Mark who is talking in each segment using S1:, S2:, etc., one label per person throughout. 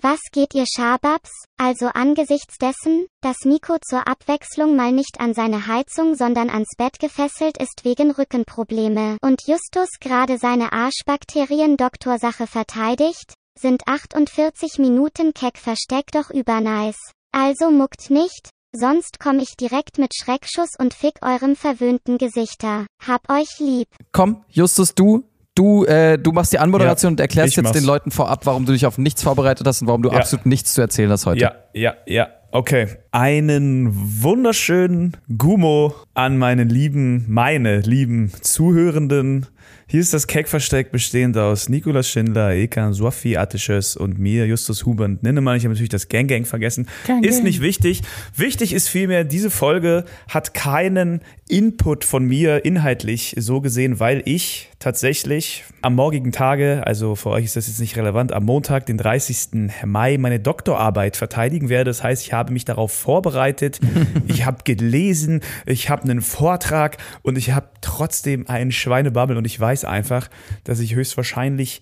S1: Was geht ihr Schababs? Also angesichts dessen, dass Nico zur Abwechslung mal nicht an seine Heizung sondern ans Bett gefesselt ist wegen Rückenprobleme und Justus gerade seine Arschbakterien-Doktorsache verteidigt, sind 48 Minuten Keck versteckt doch übernice. Also muckt nicht, Sonst komm ich direkt mit Schreckschuss und fick eurem verwöhnten Gesichter. Hab euch lieb.
S2: Komm, Justus, du. Du, äh, du machst die Anmoderation
S3: Ja,
S2: und erklärst jetzt
S3: mach's.
S2: den Leuten vorab, warum du dich auf nichts vorbereitet hast und warum du
S3: Ja.
S2: absolut nichts zu erzählen hast heute.
S3: Ja, ja, ja. Okay. Einen wunderschönen Gummo an meine lieben, meine lieben Zuhörenden. Hier ist das Keckversteck bestehend aus Nikolas Schindler, Ekan Sophie Attisches und mir, Justus Hubert Ninnemann. Ich habe natürlich das Gang Gang vergessen. ist nicht wichtig. Wichtig ist vielmehr, diese Folge hat keinen Input von mir inhaltlich so gesehen, weil ich tatsächlich am morgigen Tage, also für euch ist das jetzt nicht relevant, am Montag, den 30. Mai, meine Doktorarbeit verteidigen werde. Das heißt, ich habe mich darauf vorbereitet, ich habe gelesen, ich habe einen Vortrag und ich habe trotzdem einen Schweinebabbel und ich weiß einfach, dass ich höchstwahrscheinlich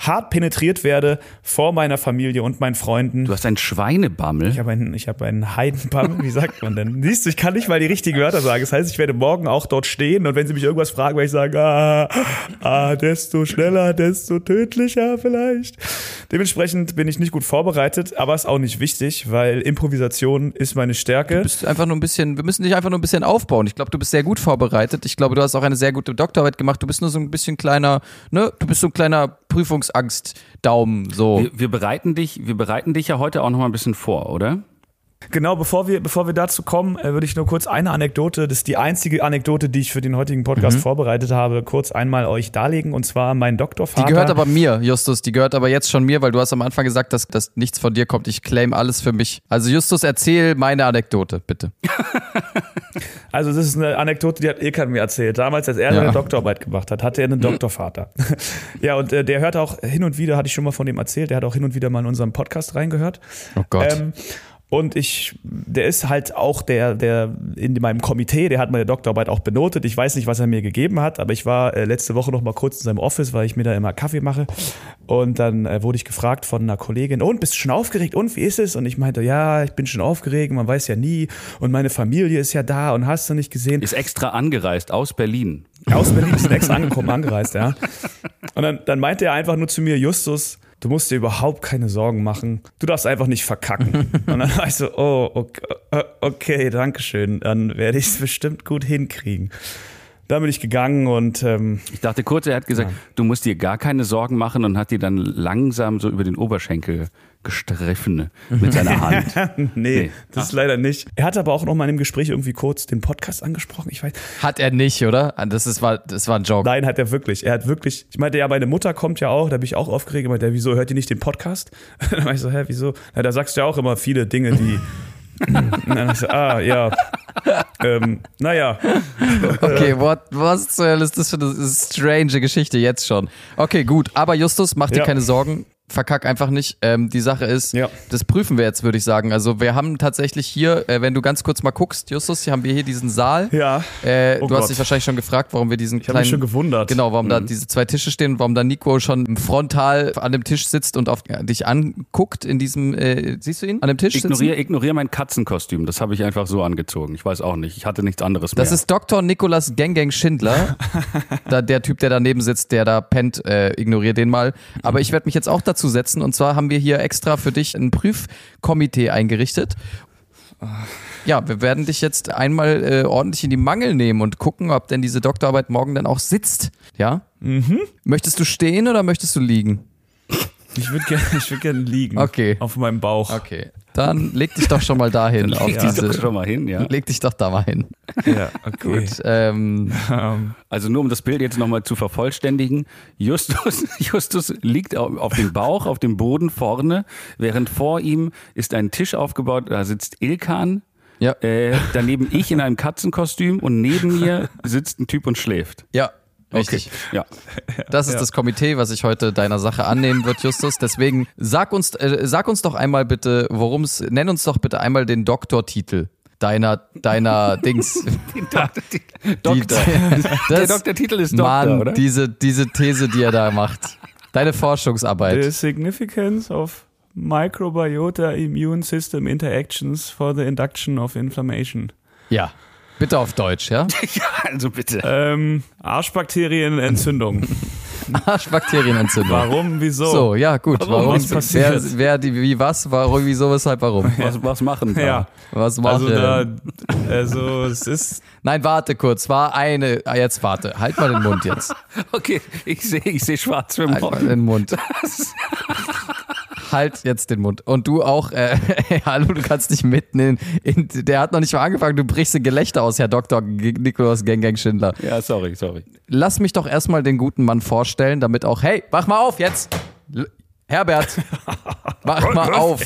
S3: hart penetriert werde vor meiner Familie und meinen Freunden.
S4: Du hast einen Schweinebammel.
S3: Ich habe einen, ich habe einen Heidenbammel, wie sagt man denn? Siehst du, ich kann nicht mal die richtigen Wörter sagen. Das heißt, ich werde morgen auch dort stehen und wenn sie mich irgendwas fragen, werde ich sagen, ah, ah, desto schneller, desto tödlicher vielleicht. Dementsprechend bin ich nicht gut vorbereitet, aber ist auch nicht wichtig, weil Improvisation ist meine Stärke.
S2: Du bist einfach nur ein bisschen, wir müssen dich einfach nur ein bisschen aufbauen. Ich glaube, du bist sehr gut vorbereitet. Ich glaube, du hast auch eine sehr gute Doktorarbeit gemacht. Du bist nur so ein bisschen kleiner, ne? Du bist so ein kleiner Prüfungsangst-Daumen, so.
S4: Wir, wir bereiten dich, wir bereiten dich ja heute auch noch mal ein bisschen vor, oder?
S3: Genau, bevor wir, bevor wir dazu kommen, äh, würde ich nur kurz eine Anekdote, das ist die einzige Anekdote, die ich für den heutigen Podcast vorbereitet habe, kurz einmal euch darlegen. Und zwar mein Doktorvater.
S2: Die gehört aber mir, Justus. Die gehört aber jetzt schon mir, weil du hast am Anfang gesagt, dass, dass nichts von dir kommt. Ich claim alles für mich. Also Justus, erzähl meine Anekdote, bitte.
S3: Also das ist eine Anekdote, die hat Ilkan mir erzählt. Damals, als er
S2: Ja.
S3: seine Doktorarbeit gemacht hat, hatte er einen Doktorvater. ja, und äh, der hört auch hin und wieder, hatte ich schon mal von dem erzählt, der hat auch hin und wieder mal in unserem Podcast reingehört.
S2: Oh Gott.
S3: Ähm, und ich, der ist halt auch der, der in meinem Komitee, der hat meine Doktorarbeit auch benotet. Ich weiß nicht, was er mir gegeben hat, aber ich war äh, letzte Woche noch mal kurz in seinem Office, weil ich mir da immer Kaffee mache. Und dann äh, wurde ich gefragt von einer Kollegin, und bist du schon aufgeregt? Und wie ist es? Und ich meinte, ja, ich bin schon aufgeregt, man weiß ja nie. Und meine Familie ist ja da und hast du nicht gesehen.
S4: Ist extra angereist aus Berlin.
S3: Aus Berlin ist extra angekommen, angereist, ja. Und dann, dann meinte er einfach nur zu mir, Justus, du musst dir überhaupt keine Sorgen machen. Du darfst einfach nicht verkacken. Und dann war ich so, oh, okay, okay danke schön. Dann werde ich es bestimmt gut hinkriegen. Dann bin ich gegangen und ähm,
S4: Ich dachte kurz, er hat gesagt, du musst dir gar keine Sorgen machen und hat dir dann langsam so über den Oberschenkel gestriffen mit seiner Hand.
S3: nee,
S4: Nee.
S3: das ist leider nicht. Er hat aber auch noch mal in dem Gespräch irgendwie kurz den Podcast angesprochen. Ich weiß,
S2: Hat er nicht, oder? Das, ist, war, das war ein Joke.
S3: Nein, hat er wirklich. Er hat wirklich. Ich meinte, ja, meine Mutter kommt ja auch, da bin ich auch aufgeregt. Ich meinte, ja, wieso hört ihr nicht den Podcast? Dann war ich so, hä, wieso? Na, da sagst du ja auch immer viele Dinge, die. Und dann hab ich so, ah, ja. ähm, naja.
S2: Okay, what, was zur Hölle ist das für eine strange Geschichte jetzt schon? Okay, gut. Aber Justus, mach dir
S3: Ja.
S2: keine Sorgen. Verkack einfach nicht. Ähm, die Sache ist,
S3: Ja.
S2: das prüfen wir jetzt, würde ich sagen. Also wir haben tatsächlich hier, äh, wenn du ganz kurz mal guckst, Justus, hier haben wir hier diesen Saal.
S3: Ja.
S2: Äh,
S3: Oh
S2: du hast
S3: Gott.
S2: dich wahrscheinlich schon gefragt, warum wir diesen
S3: Ich habe
S2: kleinen
S3: mich schon gewundert.
S2: Genau, warum
S3: Mhm.
S2: da diese zwei Tische stehen, warum da Nico schon frontal an dem Tisch sitzt und auf ja, dich anguckt in diesem, äh, siehst du ihn an dem Tisch
S4: Ignoriere
S2: sitzen?
S4: ignorier mein Katzenkostüm. Das habe ich einfach so angezogen. Ich weiß auch nicht. Ich hatte nichts anderes mehr.
S2: Das ist Dr. Nikolas Gengeng Schindler, da, der Typ, der daneben sitzt, der da pennt, äh, ignoriere den mal. Aber ich werde mich jetzt auch dazu setzen und zwar haben wir hier extra für dich ein Prüfkomitee eingerichtet. Ja, wir werden dich jetzt einmal äh, ordentlich in die Mangel nehmen und gucken, ob denn diese Doktorarbeit morgen dann auch sitzt. Ja? Möchtest du stehen oder möchtest du liegen?
S3: Ich würde gerne ich würd gern liegen.
S2: Okay.
S3: Auf meinem Bauch.
S2: Okay. Dann leg dich doch schon mal dahin auf
S4: Leg dich doch
S2: diese.
S4: schon mal hin, ja.
S2: Leg dich doch da mal hin.
S3: Ja, okay.
S2: Gut. Ähm,
S3: Ähm,
S4: Also nur um das Bild jetzt nochmal zu vervollständigen. Justus, Justus liegt auf, auf dem Bauch, auf dem Boden vorne, während vor ihm ist ein Tisch aufgebaut, da sitzt Ilkan,
S2: ja.
S4: äh, daneben ich in einem Katzenkostüm und neben mir sitzt ein Typ und schläft.
S2: Ja. Richtig.
S4: Ja.
S2: Das ist
S3: Ja.
S2: das Komitee, was sich heute deiner Sache annehmen wird, Justus. Deswegen sag uns, äh, sag uns doch einmal bitte, worum es, nenn uns doch bitte einmal den Doktortitel deiner, deiner Dings.
S4: Doktor.
S2: Das,
S4: Der Doktortitel ist Doktor,
S2: Mann,
S4: oder?
S2: diese, diese These, die er da macht. Deine Forschungsarbeit.
S3: the significance of Microbiota Immune System Interactions for the Induction of Inflammation.
S2: Ja. Bitte auf Deutsch, ja?
S4: ja, also bitte.
S3: Ähm, Arschbakterienentzündung.
S2: Arschbakterienentzündung.
S3: Warum, wieso?
S2: So, ja, gut.
S3: Warum?
S2: Warum?
S3: Was passiert?
S2: Wer, wer, die, wie, was, warum, wieso, weshalb, warum?
S4: Was, was machen da?
S3: Ja,
S2: Was machen?
S3: also da, also es ist,
S2: Nein, warte kurz. War eine. Ah, jetzt warte. Halt mal den Mund jetzt.
S4: Okay, ich sehe ich seh schwarz für
S2: Halt mal
S4: morgen.
S2: den Mund. Halt jetzt den Mund. Und du auch, äh, hallo, du kannst nicht mitten in, der hat noch nicht mal angefangen, du brichst in Gelächter aus, Herr Dr. Nikolaus Gang Schindler.
S4: Ja, sorry, sorry.
S2: Lass mich doch erstmal den guten Mann vorstellen, damit auch, hey, wach mal auf jetzt! L Herbert, wach mal auf.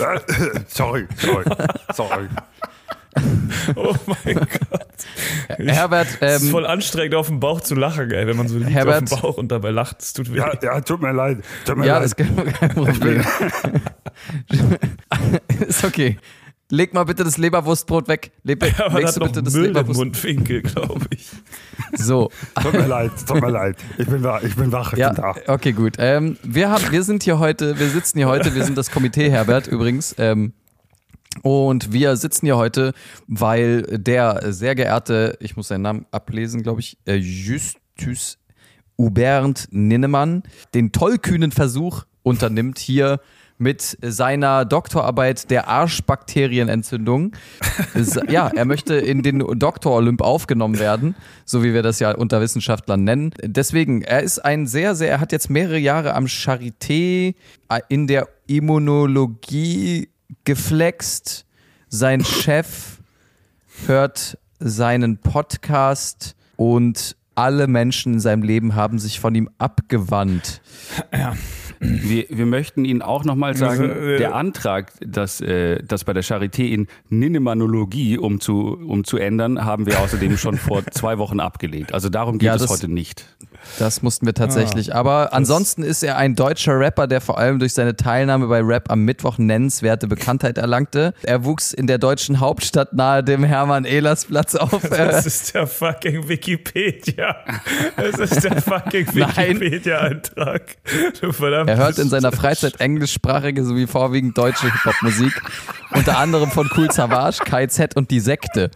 S5: sorry, sorry, sorry.
S3: oh mein Gott.
S2: Herbert,
S3: Es ist
S2: ähm,
S3: voll anstrengend auf dem Bauch zu lachen, ey, wenn man so liegt
S2: Herbert.
S3: auf dem Bauch und dabei lacht. Es tut weh.
S5: Ja, ja, tut mir leid. Tut mir
S2: ja,
S5: leid.
S2: ist kein kein Problem. ist okay. Leg mal bitte das Leberwurstbrot weg. Le
S3: man
S2: legst
S3: hat
S2: du
S3: noch
S2: bitte das
S3: Müll im
S2: Leberwurst.
S3: Mundwinkel, glaube ich.
S2: So,
S5: Tut mir leid, tut mir leid. Ich bin wach, ich bin wach, ich
S2: Ja,
S5: bin da.
S2: okay, gut. Ähm, wir, haben, wir sind hier heute, wir sitzen hier heute, wir sind das Komitee Herbert übrigens. Ähm, und wir sitzen hier heute, weil der sehr geehrte, ich muss seinen Namen ablesen, glaube ich, äh, Justus Hubert Ninnemann den tollkühnen Versuch unternimmt, hier mit seiner Doktorarbeit der Arschbakterienentzündung. Ja, er möchte in den Doktor Olymp aufgenommen werden, so wie wir das ja unter Wissenschaftlern nennen. Deswegen, er ist ein sehr, sehr, er hat jetzt mehrere Jahre am Charité äh, in der Immunologie geflext. Sein Chef hört seinen Podcast und alle Menschen in seinem Leben haben sich von ihm abgewandt.
S4: Wir, wir möchten Ihnen auch nochmal sagen,
S3: Also, äh,
S4: der Antrag, das, äh, das bei der Charité in Ninemanologie umzu, umzuändern, haben wir außerdem schon vor zwei Wochen abgelehnt. Also darum geht
S2: Ja,
S4: es
S2: das-
S4: heute nicht.
S2: Das mussten wir tatsächlich. Aber ansonsten ist er ein deutscher Rapper, der vor allem durch seine Teilnahme bei Rap am Mittwoch nennenswerte Bekanntheit erlangte. Er wuchs in der deutschen Hauptstadt nahe dem Hermann-Ehlers-Platz auf.
S3: Das
S2: Äh,
S3: ist der fucking Wikipedia. Das ist der fucking
S2: Nein.
S3: Wikipedia-Eintrag. Du verdammtes
S2: er hört in seiner Freizeit englischsprachige sowie vorwiegend deutsche Hip-Hop-Musik. Unter anderem von Cool Savage, KZ und Die Sekte.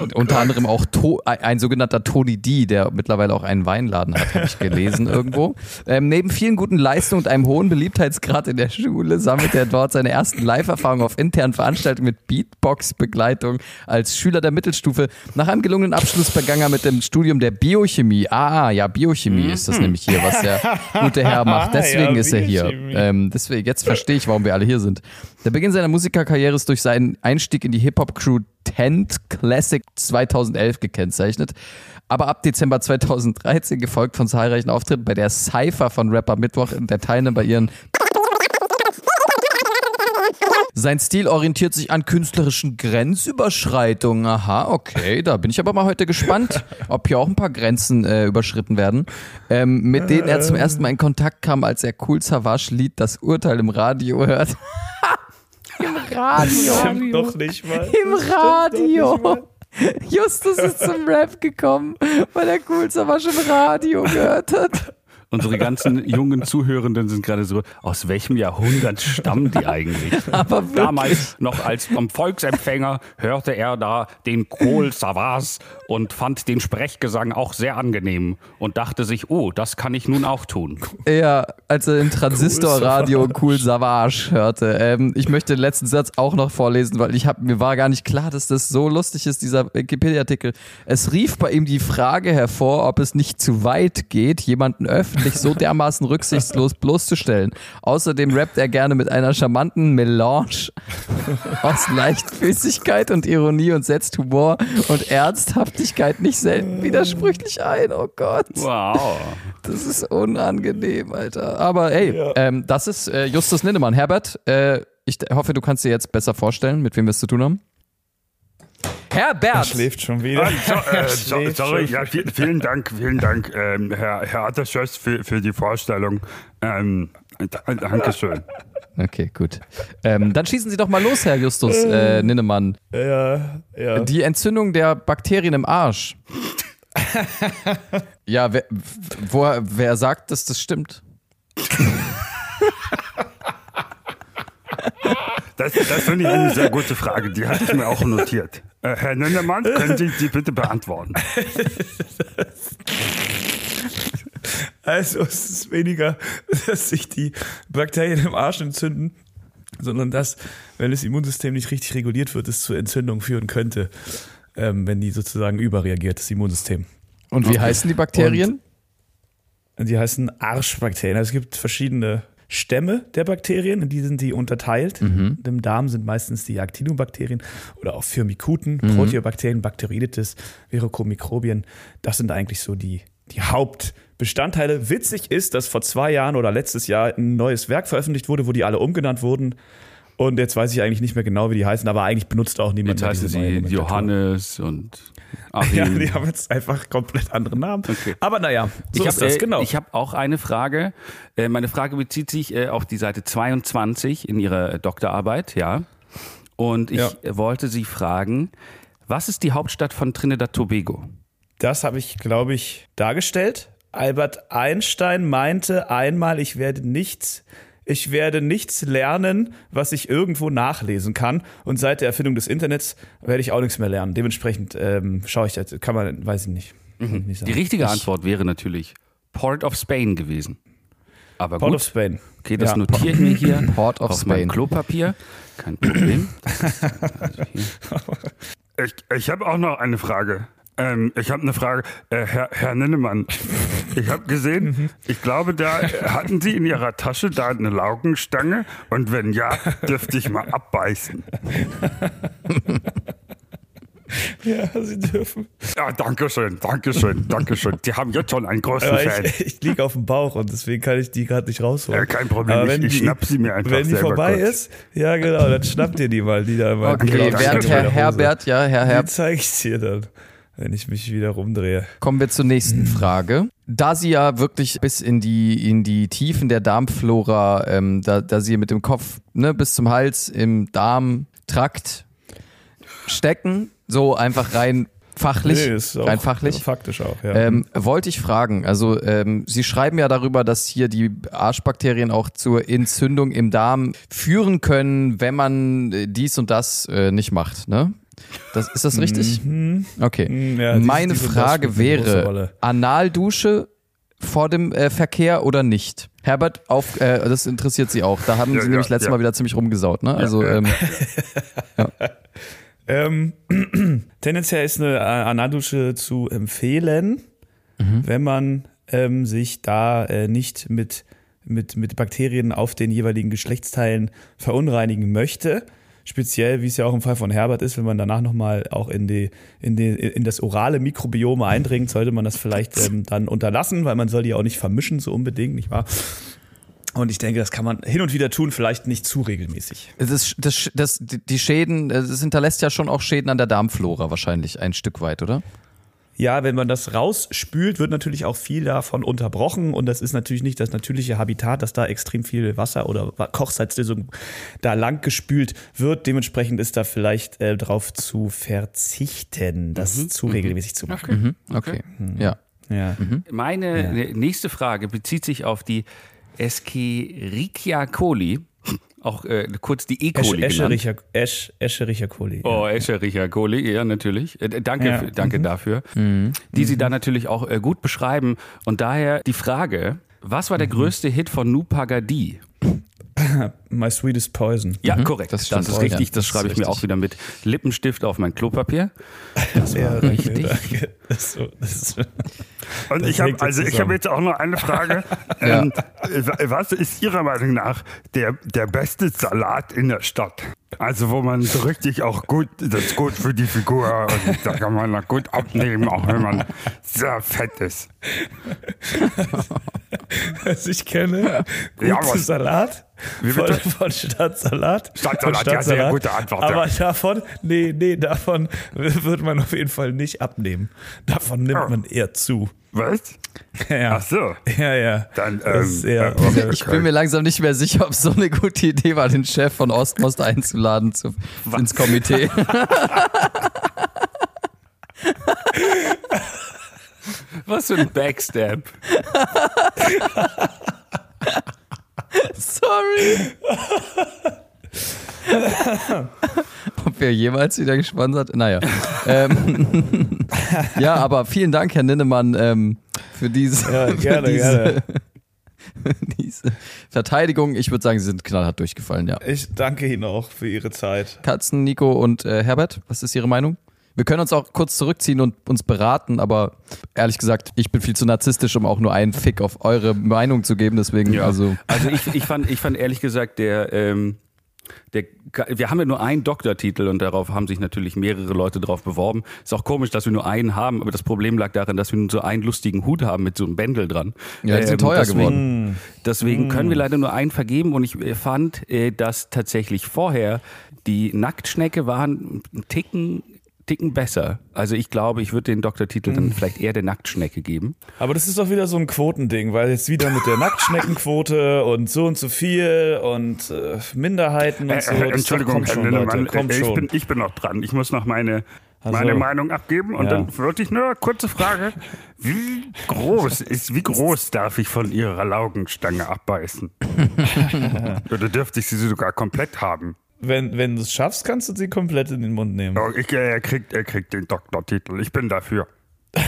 S2: Und unter anderem auch to ein, sogenannter Tony D, der mittlerweile auch einen Weinladen hat, habe ich gelesen irgendwo. Ähm, neben vielen guten Leistungen und einem hohen Beliebtheitsgrad in der Schule sammelte er dort seine ersten Live-Erfahrungen auf internen Veranstaltungen mit Beatbox-Begleitung als Schüler der Mittelstufe. Nach einem gelungenen Abschluss begann er mit dem Studium der Biochemie. Ah, ja, Biochemie ist das nämlich hier, was der gute Herr macht. Deswegen
S3: Ja,
S2: ist er hier. Ähm, deswegen, jetzt verstehe ich, warum wir alle hier sind. Der Beginn seiner Musikerkarriere ist durch seinen Einstieg in die Hip-Hop-Crew Tent Classic 2011 gekennzeichnet. Aber ab Dezember 2013 gefolgt von zahlreichen Auftritten bei der Cypher von Rapper Mittwoch und der Teilnahme bei ihren sein Stil orientiert sich an künstlerischen Grenzüberschreitungen. Aha, okay, da bin ich aber mal heute gespannt, ob hier auch ein paar Grenzen äh, überschritten werden, ähm, mit denen er zum ersten Mal in Kontakt kam, als er Cool Savage Lied Das Urteil im Radio hört. Im Radio.
S3: Stimmt doch nicht mal.
S2: Im
S3: Das
S2: Radio. Justus ist zum Rap gekommen, weil er Cool Savage im Radio gehört hat.
S4: Unsere ganzen jungen Zuhörenden sind gerade so, aus welchem Jahrhundert stammen die eigentlich?
S2: Aber wirklich.
S4: Damals noch als vom Volksempfänger hörte er da den Kohl Savas und fand den Sprechgesang auch sehr angenehm und dachte sich, oh, das kann ich nun auch tun.
S2: Ja, als er im Transistorradio Cool Savage hörte. Ähm, ich möchte den letzten Satz auch noch vorlesen, weil ich hab, mir war gar nicht klar, dass das so lustig ist, dieser Wikipedia-Artikel. Es rief bei ihm die Frage hervor, ob es nicht zu weit geht, jemanden öffentlich so dermaßen rücksichtslos bloßzustellen. Außerdem rappt er gerne mit einer charmanten Melange aus Leichtfüßigkeit und Ironie und setzt Humor und Ernsthaftigkeit nicht selten widersprüchlich ein. Oh Gott.
S4: Wow.
S2: Das ist unangenehm, Alter. Aber hey, ähm, das ist äh, Justus Ninnemann. Herbert, äh, ich hoffe, du kannst dir jetzt besser vorstellen, mit wem wir es zu tun haben.
S3: Er
S2: Herbert!
S3: schläft schon wieder.
S5: Ah, so,
S3: Er
S5: äh, so,
S3: schläft
S5: sorry,
S3: schon.
S5: ja, vi- vielen Dank, vielen Dank, ähm, Herr, Herr Atterschöss, für, für die Vorstellung. Ähm, Dankeschön.
S2: Okay, gut. Ähm, dann schießen Sie doch mal los, Herr Justus äh, Ninnemann.
S3: Ja, ja.
S2: Die Entzündung der Bakterien im Arsch. ja, wer, wo, wer sagt, dass das stimmt?
S5: Das, das finde ich eine sehr gute Frage. Die hatte ich mir auch notiert. Äh, Herr Nennemann, können Sie die bitte beantworten?
S3: Also es ist weniger, dass sich die Bakterien im Arsch entzünden, sondern dass, wenn das Immunsystem nicht richtig reguliert wird, es zu Entzündungen führen könnte, ähm, wenn die sozusagen überreagiert, das Immunsystem.
S2: Und wie heißen die Bakterien?
S3: Und die heißen Arschbakterien. Also es gibt verschiedene Stämme der Bakterien, in die sind die unterteilt. Im Darm sind meistens die Actinobakterien oder auch Firmicuten, Proteobakterien, Bacteroidetes, Verochromykrobien. Das sind eigentlich so die, die Hauptbestandteile. Witzig ist, dass vor zwei Jahren oder letztes Jahr ein neues Werk veröffentlicht wurde, wo die alle umgenannt wurden. Und jetzt weiß ich eigentlich nicht mehr genau, wie die heißen, aber eigentlich benutzt auch niemand
S4: Jetzt
S3: mehr
S4: heißen sie. Johannes und
S3: Ja,
S4: Achim.
S3: die haben jetzt einfach komplett andere Namen.
S4: Okay.
S3: Aber naja, so
S4: ich
S3: ist
S4: habe
S3: das,
S4: äh,
S3: genau.
S4: ich hab auch eine Frage. Äh, meine Frage bezieht sich äh, auf die Seite 22 in Ihrer Doktorarbeit, ja. Und ich
S3: Ja.
S4: wollte Sie fragen, was ist die Hauptstadt von Trinidad Tobago?
S3: Das habe ich, glaube ich, dargestellt. Albert Einstein meinte einmal, ich werde nichts, ich werde nichts lernen, was ich irgendwo nachlesen kann. Und seit der Erfindung des Internets werde ich auch nichts mehr lernen. Dementsprechend ähm, schaue ich das, kann man, weiß ich nicht. Ich nicht.
S4: Die richtige
S3: ich,
S4: Antwort wäre natürlich Port of Spain gewesen. Aber
S3: Port
S4: gut,
S3: of Spain.
S4: okay, das
S3: Ja.
S4: notiere ich mir hier
S2: Port of
S4: auf
S2: Spain.
S4: Klopapier. Kein Problem. Das ist, also hier.
S5: Ich, ich habe auch noch eine Frage. Ähm, ich habe eine Frage. Äh, Herr, Herr Nennemann, ich habe gesehen, ich glaube, da hatten Sie in Ihrer Tasche da eine Laugenstange und wenn ja, dürfte ich mal abbeißen.
S3: Ja, sie dürfen.
S5: Ja, danke schön, danke schön, danke schön. Sie haben jetzt schon einen großen
S3: Aber
S5: Fan.
S3: ich, ich liege auf dem Bauch und deswegen kann ich die gerade nicht rausholen.
S5: Ja, kein Problem,
S3: Aber
S5: ich-
S3: wenn
S5: ich
S3: die-
S5: schnapp sie mir einfach
S3: Wenn die
S5: selber
S3: vorbei
S5: kurz.
S3: ist, ja genau, dann schnappt ihr die mal, die da mal. die
S2: Okay, während
S3: die
S2: Herr. Herbert, ja, Herr
S3: Die
S2: Herbert,
S3: zeige ich dir dann, wenn ich mich wieder rumdrehe.
S2: kommen wir zur nächsten Frage. Da sie ja wirklich bis in die, in die Tiefen der Darmflora, ähm, da, da sie mit dem Kopf ne, bis zum Hals im Darmtrakt stecken, so einfach rein fachlich,
S3: Nee, ist auch
S2: rein fachlich.
S3: Faktisch auch, ja.
S2: Ähm, wollte ich fragen, also ähm, Sie schreiben ja darüber, dass hier die Arschbakterien auch zur Entzündung im Darm führen können, wenn man äh, dies und das äh, nicht macht, ne? Das, ist das richtig? Okay.
S3: Mhm. ja, dies-
S2: Meine
S3: das
S2: Frage wäre, Analdusche vor dem äh, Verkehr oder nicht? Herbert, auf, äh, das interessiert Sie auch. Da haben
S5: Ja,
S2: Sie
S5: ja,
S2: nämlich letztes
S5: ja.
S2: Mal wieder ziemlich rumgesaut, ne? Also
S5: ja.
S2: ähm,
S3: Ähm, tendenziell ist eine Analdusche zu empfehlen, wenn man ähm, sich da äh, nicht mit, mit, mit Bakterien auf den jeweiligen Geschlechtsteilen verunreinigen möchte. Speziell, wie es ja auch im Fall von Herbert ist, wenn man danach nochmal auch in, die, in, die, in das orale Mikrobiome eindringt, sollte man das vielleicht ähm, dann unterlassen, weil man soll die auch nicht vermischen, so unbedingt, nicht wahr? Und ich denke, das kann man hin und wieder tun, vielleicht nicht zu regelmäßig.
S2: das, das, das, die Schäden, das hinterlässt ja schon auch Schäden an der Darmflora wahrscheinlich ein Stück weit, oder?
S3: Ja, wenn man das rausspült, wird natürlich auch viel davon unterbrochen. Und das ist natürlich nicht das natürliche Habitat, dass da extrem viel Wasser oder Kochsalzlösung da lang gespült wird. Dementsprechend ist da vielleicht äh, drauf zu verzichten, das zu regelmäßig zu machen.
S2: Okay. Ja.
S3: Ja.
S4: Meine nächste Frage bezieht sich auf die Escherichia coli, auch äh, kurz die E.
S3: Esch. Eschericher, Esch, Eschericher coli.
S4: Oh, Escherichia coli, ja, natürlich. Äh, danke
S3: Ja.
S4: für, danke dafür. Die Sie da natürlich auch äh, gut beschreiben. Und daher die Frage, was war der größte Hit von Nupagadi?
S3: My Sweetest Poison.
S4: Ja, korrekt.
S2: das
S4: Das, ist
S2: Ja,
S4: richtig.
S2: das
S4: schreibe ich mir auch wieder mit Lippenstift auf mein Klopapier.
S3: Das war
S4: richtig.
S3: Danke. Das so, das
S5: Und
S3: Das
S5: ich habe also ich habe jetzt auch noch eine Frage. ähm, was ist Ihrer Meinung nach der, der beste Salat in der Stadt? Also wo man so richtig auch gut, das ist gut für die Figur und da kann man auch gut abnehmen, auch wenn man sehr fett ist.
S3: was ich kenne.
S5: Ja,
S3: Gutes
S5: was-
S3: Salat.
S5: Wie bitte?
S3: Von Stadtsalat.
S5: Stadtsalat, ja, sehr gute Antwort, ja.
S3: Aber davon, nee, nee, davon wird man auf jeden Fall nicht abnehmen. Davon nimmt
S5: Oh.
S3: man eher zu.
S5: Was?
S3: Ja.
S5: Ach so.
S3: Ja, ja.
S5: Dann,
S3: Das ist
S5: ähm,
S3: eher,
S5: äh,
S3: sehr-
S2: Ich bin mir langsam nicht mehr sicher, ob es so eine gute Idee war, den Chef von Ostmost einzuladen zu, ins Komitee.
S4: Was für ein Backstab.
S2: Sorry. Ob wir jemals wieder gesponsert? Naja. ähm, ja, aber vielen Dank, Herr Ninnemann, ähm, für diese,
S3: Ja, gerne,
S2: für diese,
S3: gerne.
S2: diese Verteidigung. Ich würde sagen, Sie sind knallhart durchgefallen, ja.
S3: Ich danke Ihnen auch für Ihre Zeit.
S2: Katzen, Nico und äh, Herbert, was ist Ihre Meinung? Wir können uns auch kurz zurückziehen und uns beraten, aber ehrlich gesagt, ich bin viel zu narzisstisch, um auch nur einen Fick auf eure Meinung zu geben. Deswegen,
S4: Ja.
S2: also
S4: Also ich, ich, fand, ich fand ehrlich gesagt, der, ähm, der, wir haben ja nur einen Doktortitel und darauf haben sich natürlich mehrere Leute drauf beworben. Ist auch komisch, dass wir nur einen haben, aber das Problem lag darin, dass wir nur so einen lustigen Hut haben mit so einem Bändel dran. Ähm,
S2: Ja, die sind teuer
S4: deswegen,
S2: geworden.
S4: Deswegen können wir leider nur einen vergeben und ich äh, fand, äh, dass tatsächlich vorher die Nacktschnecke waren einen Ticken, Ticken besser. Also ich glaube, ich würde den Doktortitel dann vielleicht eher der Nacktschnecke geben.
S3: Aber das ist doch wieder so ein Quotending, weil jetzt wieder mit der Nacktschneckenquote und so und so viel und äh, Minderheiten und
S5: Äh,
S3: so.
S5: äh,
S3: Das
S5: Entschuldigung,
S3: kommt
S5: Herr
S3: schon, Leute, kommt
S5: äh, ich, bin, ich bin noch dran. Ich muss noch meine,
S3: Ach
S5: meine. Meinung abgeben und
S3: Ja.
S5: dann würde ich nur kurze Frage. Wie groß ist, wie groß darf ich von Ihrer Laugenstange abbeißen? Oder dürfte ich sie sogar komplett haben?
S3: Wenn, wenn du es schaffst, kannst du sie komplett in den Mund nehmen.
S5: Ich, er, kriegt, er kriegt den Doktortitel. Ich bin dafür.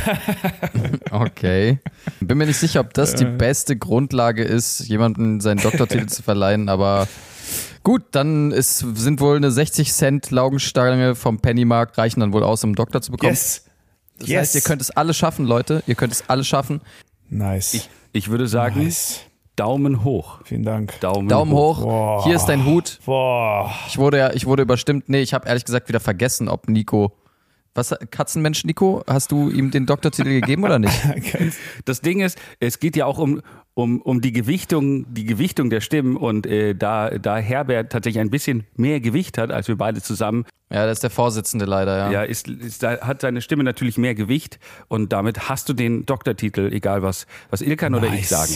S2: Okay. Bin mir nicht sicher, ob das die beste Grundlage ist, jemandem seinen Doktortitel zu verleihen, aber gut, dann ist, sind wohl eine 60 Cent Laugenstange vom Pennymarkt reichen dann wohl aus, um einen Doktor zu bekommen.
S3: Yes.
S2: Das
S3: yes.
S2: heißt, ihr könnt es alle schaffen, Leute. Ihr könnt es alle schaffen.
S3: Nice.
S4: Ich würde sagen,
S3: nice.
S4: Daumen hoch.
S3: Vielen Dank.
S4: Daumen,
S2: Daumen hoch.
S3: Boah.
S2: Hier ist dein Hut.
S3: Boah.
S2: Ich wurde ja, ich wurde überstimmt. Nee, ich habe ehrlich gesagt wieder vergessen, ob Nico. Was, Katzenmensch Nico, hast du ihm den Doktortitel gegeben oder nicht?
S4: Das Ding ist, es geht ja auch um, um, um die Gewichtung, die Gewichtung der Stimmen und äh, da, da Herbert tatsächlich ein bisschen mehr Gewicht hat als wir beide zusammen,
S2: Ja, das ist der Vorsitzende leider, ja.
S4: ja, ist, ist, da hat seine Stimme natürlich mehr Gewicht und damit hast du den Doktortitel, egal was, was Ilkan oder ich
S3: Nice.
S4: sagen.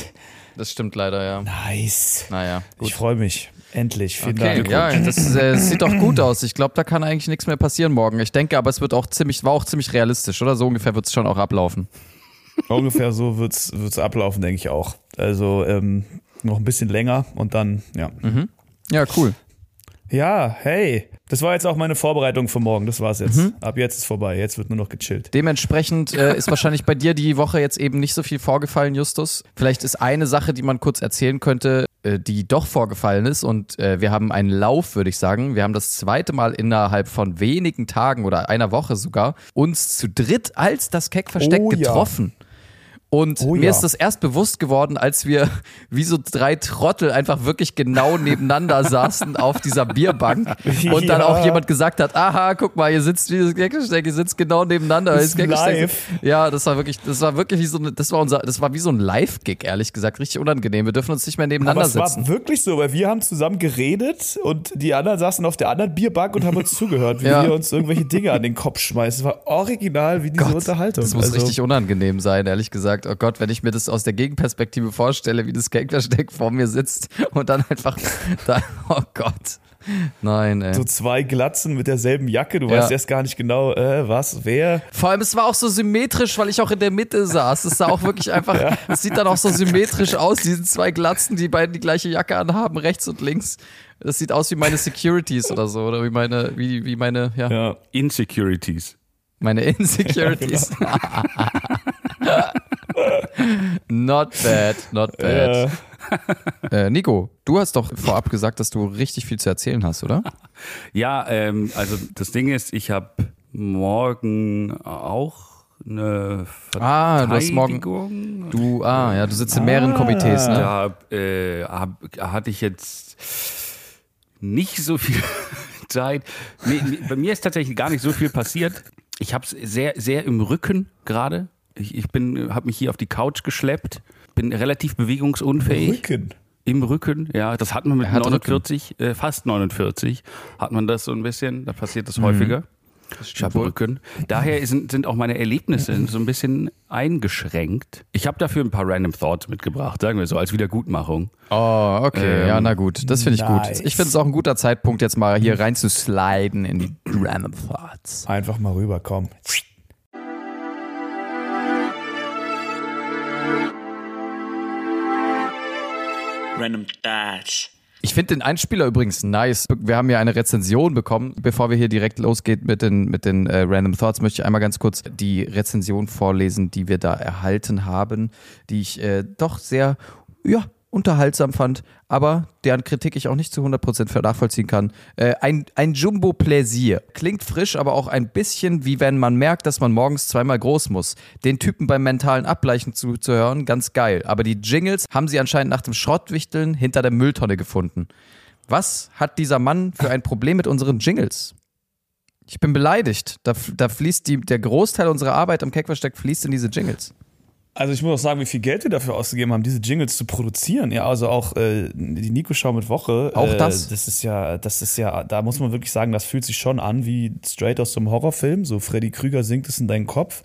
S2: Das stimmt leider, ja.
S3: Nice.
S2: Naja, gut.
S3: Ich freue mich. Endlich. Vielen
S2: Okay,
S3: Dank.
S2: ja, das äh, sieht doch gut aus. Ich glaube, da kann eigentlich nichts mehr passieren morgen. Ich denke, aber es wird auch ziemlich, war auch ziemlich realistisch, oder? So ungefähr wird es schon auch ablaufen.
S3: Ungefähr so wird's wird's ablaufen, denke ich auch. Also ähm, noch ein bisschen länger und dann, ja.
S2: Ja, cool.
S3: Ja, hey. Das war jetzt auch meine Vorbereitung für morgen. Das war's jetzt. Ab jetzt ist vorbei. Jetzt wird nur noch gechillt.
S2: Dementsprechend äh, ist wahrscheinlich bei dir die Woche jetzt eben nicht so viel vorgefallen, Justus. Vielleicht ist eine Sache, die man kurz erzählen könnte, äh, die doch vorgefallen ist. Und äh, wir haben einen Lauf, würde ich sagen. Wir haben das zweite Mal innerhalb von wenigen Tagen oder einer Woche sogar uns zu dritt als das Keckversteck
S3: Oh ja.
S2: Und
S3: Oh
S2: mir
S3: ja.
S2: ist das erst bewusst geworden, als wir wie so drei Trottel einfach wirklich genau nebeneinander saßen auf dieser Bierbank und dann
S3: Ja.
S2: auch jemand gesagt hat, aha, guck mal, ihr sitzt wie das Gagversteck, ihr sitzt genau nebeneinander.
S3: Das ist live.
S2: Ja, das war wirklich, das war wirklich wie so eine, das war unser, das war wie so ein Live-Gig, ehrlich gesagt, richtig unangenehm. Wir dürfen uns nicht mehr
S3: Aber
S2: nebeneinander
S3: es war
S2: sitzen.
S3: wirklich so, weil wir haben zusammen geredet und die anderen saßen auf der anderen Bierbank und haben uns zugehört, wie
S2: Ja.
S3: wir uns irgendwelche Dinge an den Kopf schmeißen. Es war original wie diese
S2: Gott,
S3: Unterhaltung.
S2: Das muss
S3: Also,
S2: richtig unangenehm sein, ehrlich gesagt. Oh Gott, wenn ich mir das aus der Gegenperspektive vorstelle, wie das Gagversteck vor mir sitzt und dann einfach da, oh Gott. Nein, ey.
S3: So zwei Glatzen mit derselben Jacke. Du
S2: Ja.
S3: weißt erst gar nicht genau, äh, was, wer.
S2: Vor allem, es war auch so symmetrisch, weil ich auch in der Mitte saß. Es sah auch wirklich einfach, es sieht dann auch so symmetrisch aus, diese zwei Glatzen, die beiden die gleiche Jacke anhaben, rechts und links. Das sieht aus wie meine Securities oder so, oder wie meine, wie, wie meine, ja,
S3: Ja.
S4: Insecurities.
S2: meine Insecurities. not bad, not bad.
S3: Äh,
S2: Nico, du hast doch vorab gesagt, dass du richtig viel zu erzählen hast, oder?
S4: Ja, ähm, also das Ding ist, ich habe morgen auch eine
S2: Ah, du hast morgen-. Du, ah, ja, du sitzt in mehreren Komitees, ne?
S4: Da äh, hab, hatte ich jetzt nicht so viel Zeit. Nee, bei mir ist tatsächlich gar nicht so viel passiert. Ich habe es sehr, sehr im Rücken gerade. Ich, ich bin, habe mich hier auf die Couch geschleppt, bin relativ bewegungsunfähig.
S3: Rücken.
S4: Im Rücken, ja, das hat man mit
S2: hat
S4: 49, äh, fast 49, hat man das so ein bisschen, da passiert
S2: Mhm.
S4: das häufiger. Ich habe Rücken. Daher sind, sind auch meine Erlebnisse so ein bisschen eingeschränkt. Ich habe dafür ein paar Random Thoughts mitgebracht, sagen wir so, als Wiedergutmachung.
S2: Oh, okay,
S4: Ähm,
S2: ja, na gut, das finde ich
S3: nice.
S2: gut. Ich finde es auch ein guter Zeitpunkt, jetzt mal hier reinzusliden in die Random Thoughts.
S3: Einfach mal rüber, komm.
S6: Random Thoughts.
S2: Ich finde den Einspieler übrigens nice. Wir haben ja eine Rezension bekommen. Bevor wir hier direkt losgeht mit den, mit den äh, Random Thoughts, möchte ich einmal ganz kurz die Rezension vorlesen, die wir da erhalten haben, die ich äh, doch sehr, ja, unterhaltsam fand, aber deren Kritik ich auch nicht zu 100% nachvollziehen kann. Äh, ein, ein Jumbo Plaisir. Klingt frisch, aber auch ein bisschen wie wenn man merkt, dass man morgens zweimal groß muss. Den Typen beim mentalen Abgleichen zuzuhören, ganz geil. Aber die Jingles haben sie anscheinend nach dem Schrottwichteln hinter der Mülltonne gefunden. Was hat dieser Mann für ein Problem mit unseren Jingles? Ich bin beleidigt. Da, da fließt die, der Großteil unserer Arbeit am Keckversteck fließt in diese Jingles.
S3: Also ich muss auch sagen, wie viel Geld wir dafür ausgegeben haben, diese Jingles zu produzieren. Ja, also auch äh, die Nico-Schau mit Woche.
S2: Auch
S3: äh,
S2: das?
S3: Das ist ja, das ist ja, da muss man wirklich sagen, das fühlt sich schon an wie straight aus so einem Horrorfilm. So Freddy Krüger singt es in deinen Kopf.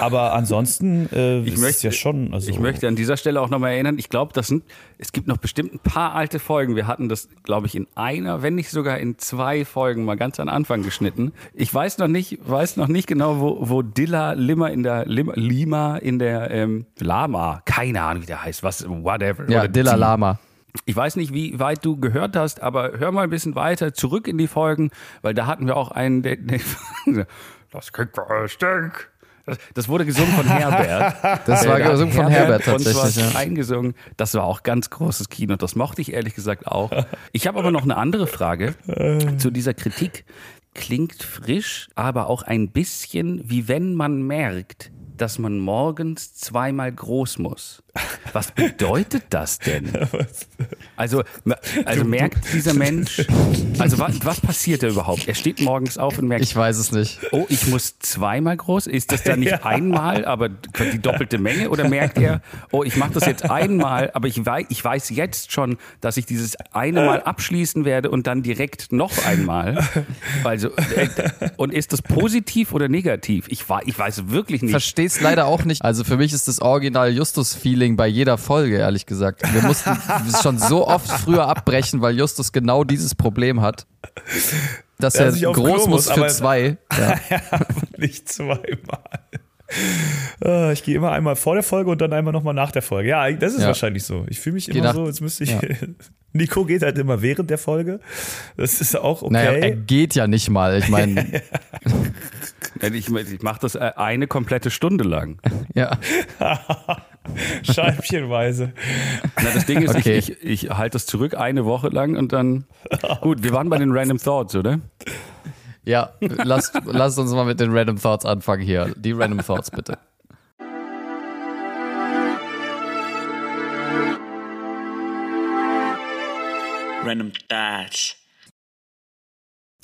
S3: Aber ansonsten äh,
S4: Ich
S3: ist
S4: möchte-
S3: es ja schon. Also,
S4: Ich möchte an dieser Stelle auch nochmal erinnern, ich glaube, das sind, es gibt noch bestimmt ein paar alte Folgen. Wir hatten das, glaube ich, in einer, wenn nicht sogar in zwei Folgen mal ganz am Anfang geschnitten. Ich weiß noch nicht, weiß noch nicht genau, wo, wo Dilla Lima in der Lima, Lima in der ähm, Lama, keine Ahnung, wie der heißt, was, whatever.
S2: Ja, Dilla
S4: die-
S2: Lama.
S4: Ich weiß nicht, wie weit du gehört hast, aber hör mal ein bisschen weiter zurück in die Folgen, weil da hatten wir auch einen, der, der das Kickversteck. Das, das wurde gesungen von Herbert.
S2: Das war gesungen von Herbert
S4: uns
S2: tatsächlich.
S4: was
S2: Ja.
S4: eingesungen. Das war auch ganz großes Kino. Das mochte ich ehrlich gesagt auch. Ich habe aber noch eine andere Frage zu dieser Kritik. Klingt frisch, aber auch ein bisschen wie wenn man merkt, dass man morgens zweimal groß muss. Was bedeutet das denn? Also, also merkt dieser Mensch, also was, was passiert da überhaupt? Er steht morgens auf und merkt,
S2: Ich weiß es nicht.
S4: oh, ich muss zweimal groß? Ist das dann nicht einmal, aber die doppelte Menge? Oder merkt er, oh, ich mache das jetzt einmal, aber ich weiß, ich weiß jetzt schon, dass ich dieses eine Mal abschließen werde und dann direkt noch einmal? Also, äh, und ist das positiv oder negativ? Ich, ich weiß wirklich nicht.
S2: verstehe es leider auch nicht. Also für mich ist das Original Justus-Feeling bei jeder Folge, ehrlich gesagt. Wir mussten schon so oft früher abbrechen, weil Justus genau dieses Problem hat. Dass er
S3: sich auf
S2: groß muss
S3: muss,
S2: für
S3: aber-
S2: zwei. Ja.
S3: nicht zweimal. Äh, Ich gehe immer einmal vor der Folge und dann einmal nochmal nach der Folge. Ja, das ist
S2: Ja.
S3: wahrscheinlich so. Ich fühle mich immer
S2: nach-
S3: so, jetzt müsste ich.
S2: ja.
S3: Nico geht halt immer während der Folge. Das ist auch okay.
S2: Naja, er geht ja nicht mal. Ich meine,
S4: Ich, ich mache das äh, eine komplette Stunde lang.
S2: ja.
S3: Scheibchenweise.
S4: Na, das Ding ist,
S2: Okay.
S4: ich, ich, ich halte das zurück eine Woche lang und dann. Gut, wir waren bei den Random Thoughts, oder?
S2: Ja, lasst, lasst uns mal mit den Random Thoughts anfangen hier. Die Random Thoughts bitte.
S6: Random Thoughts.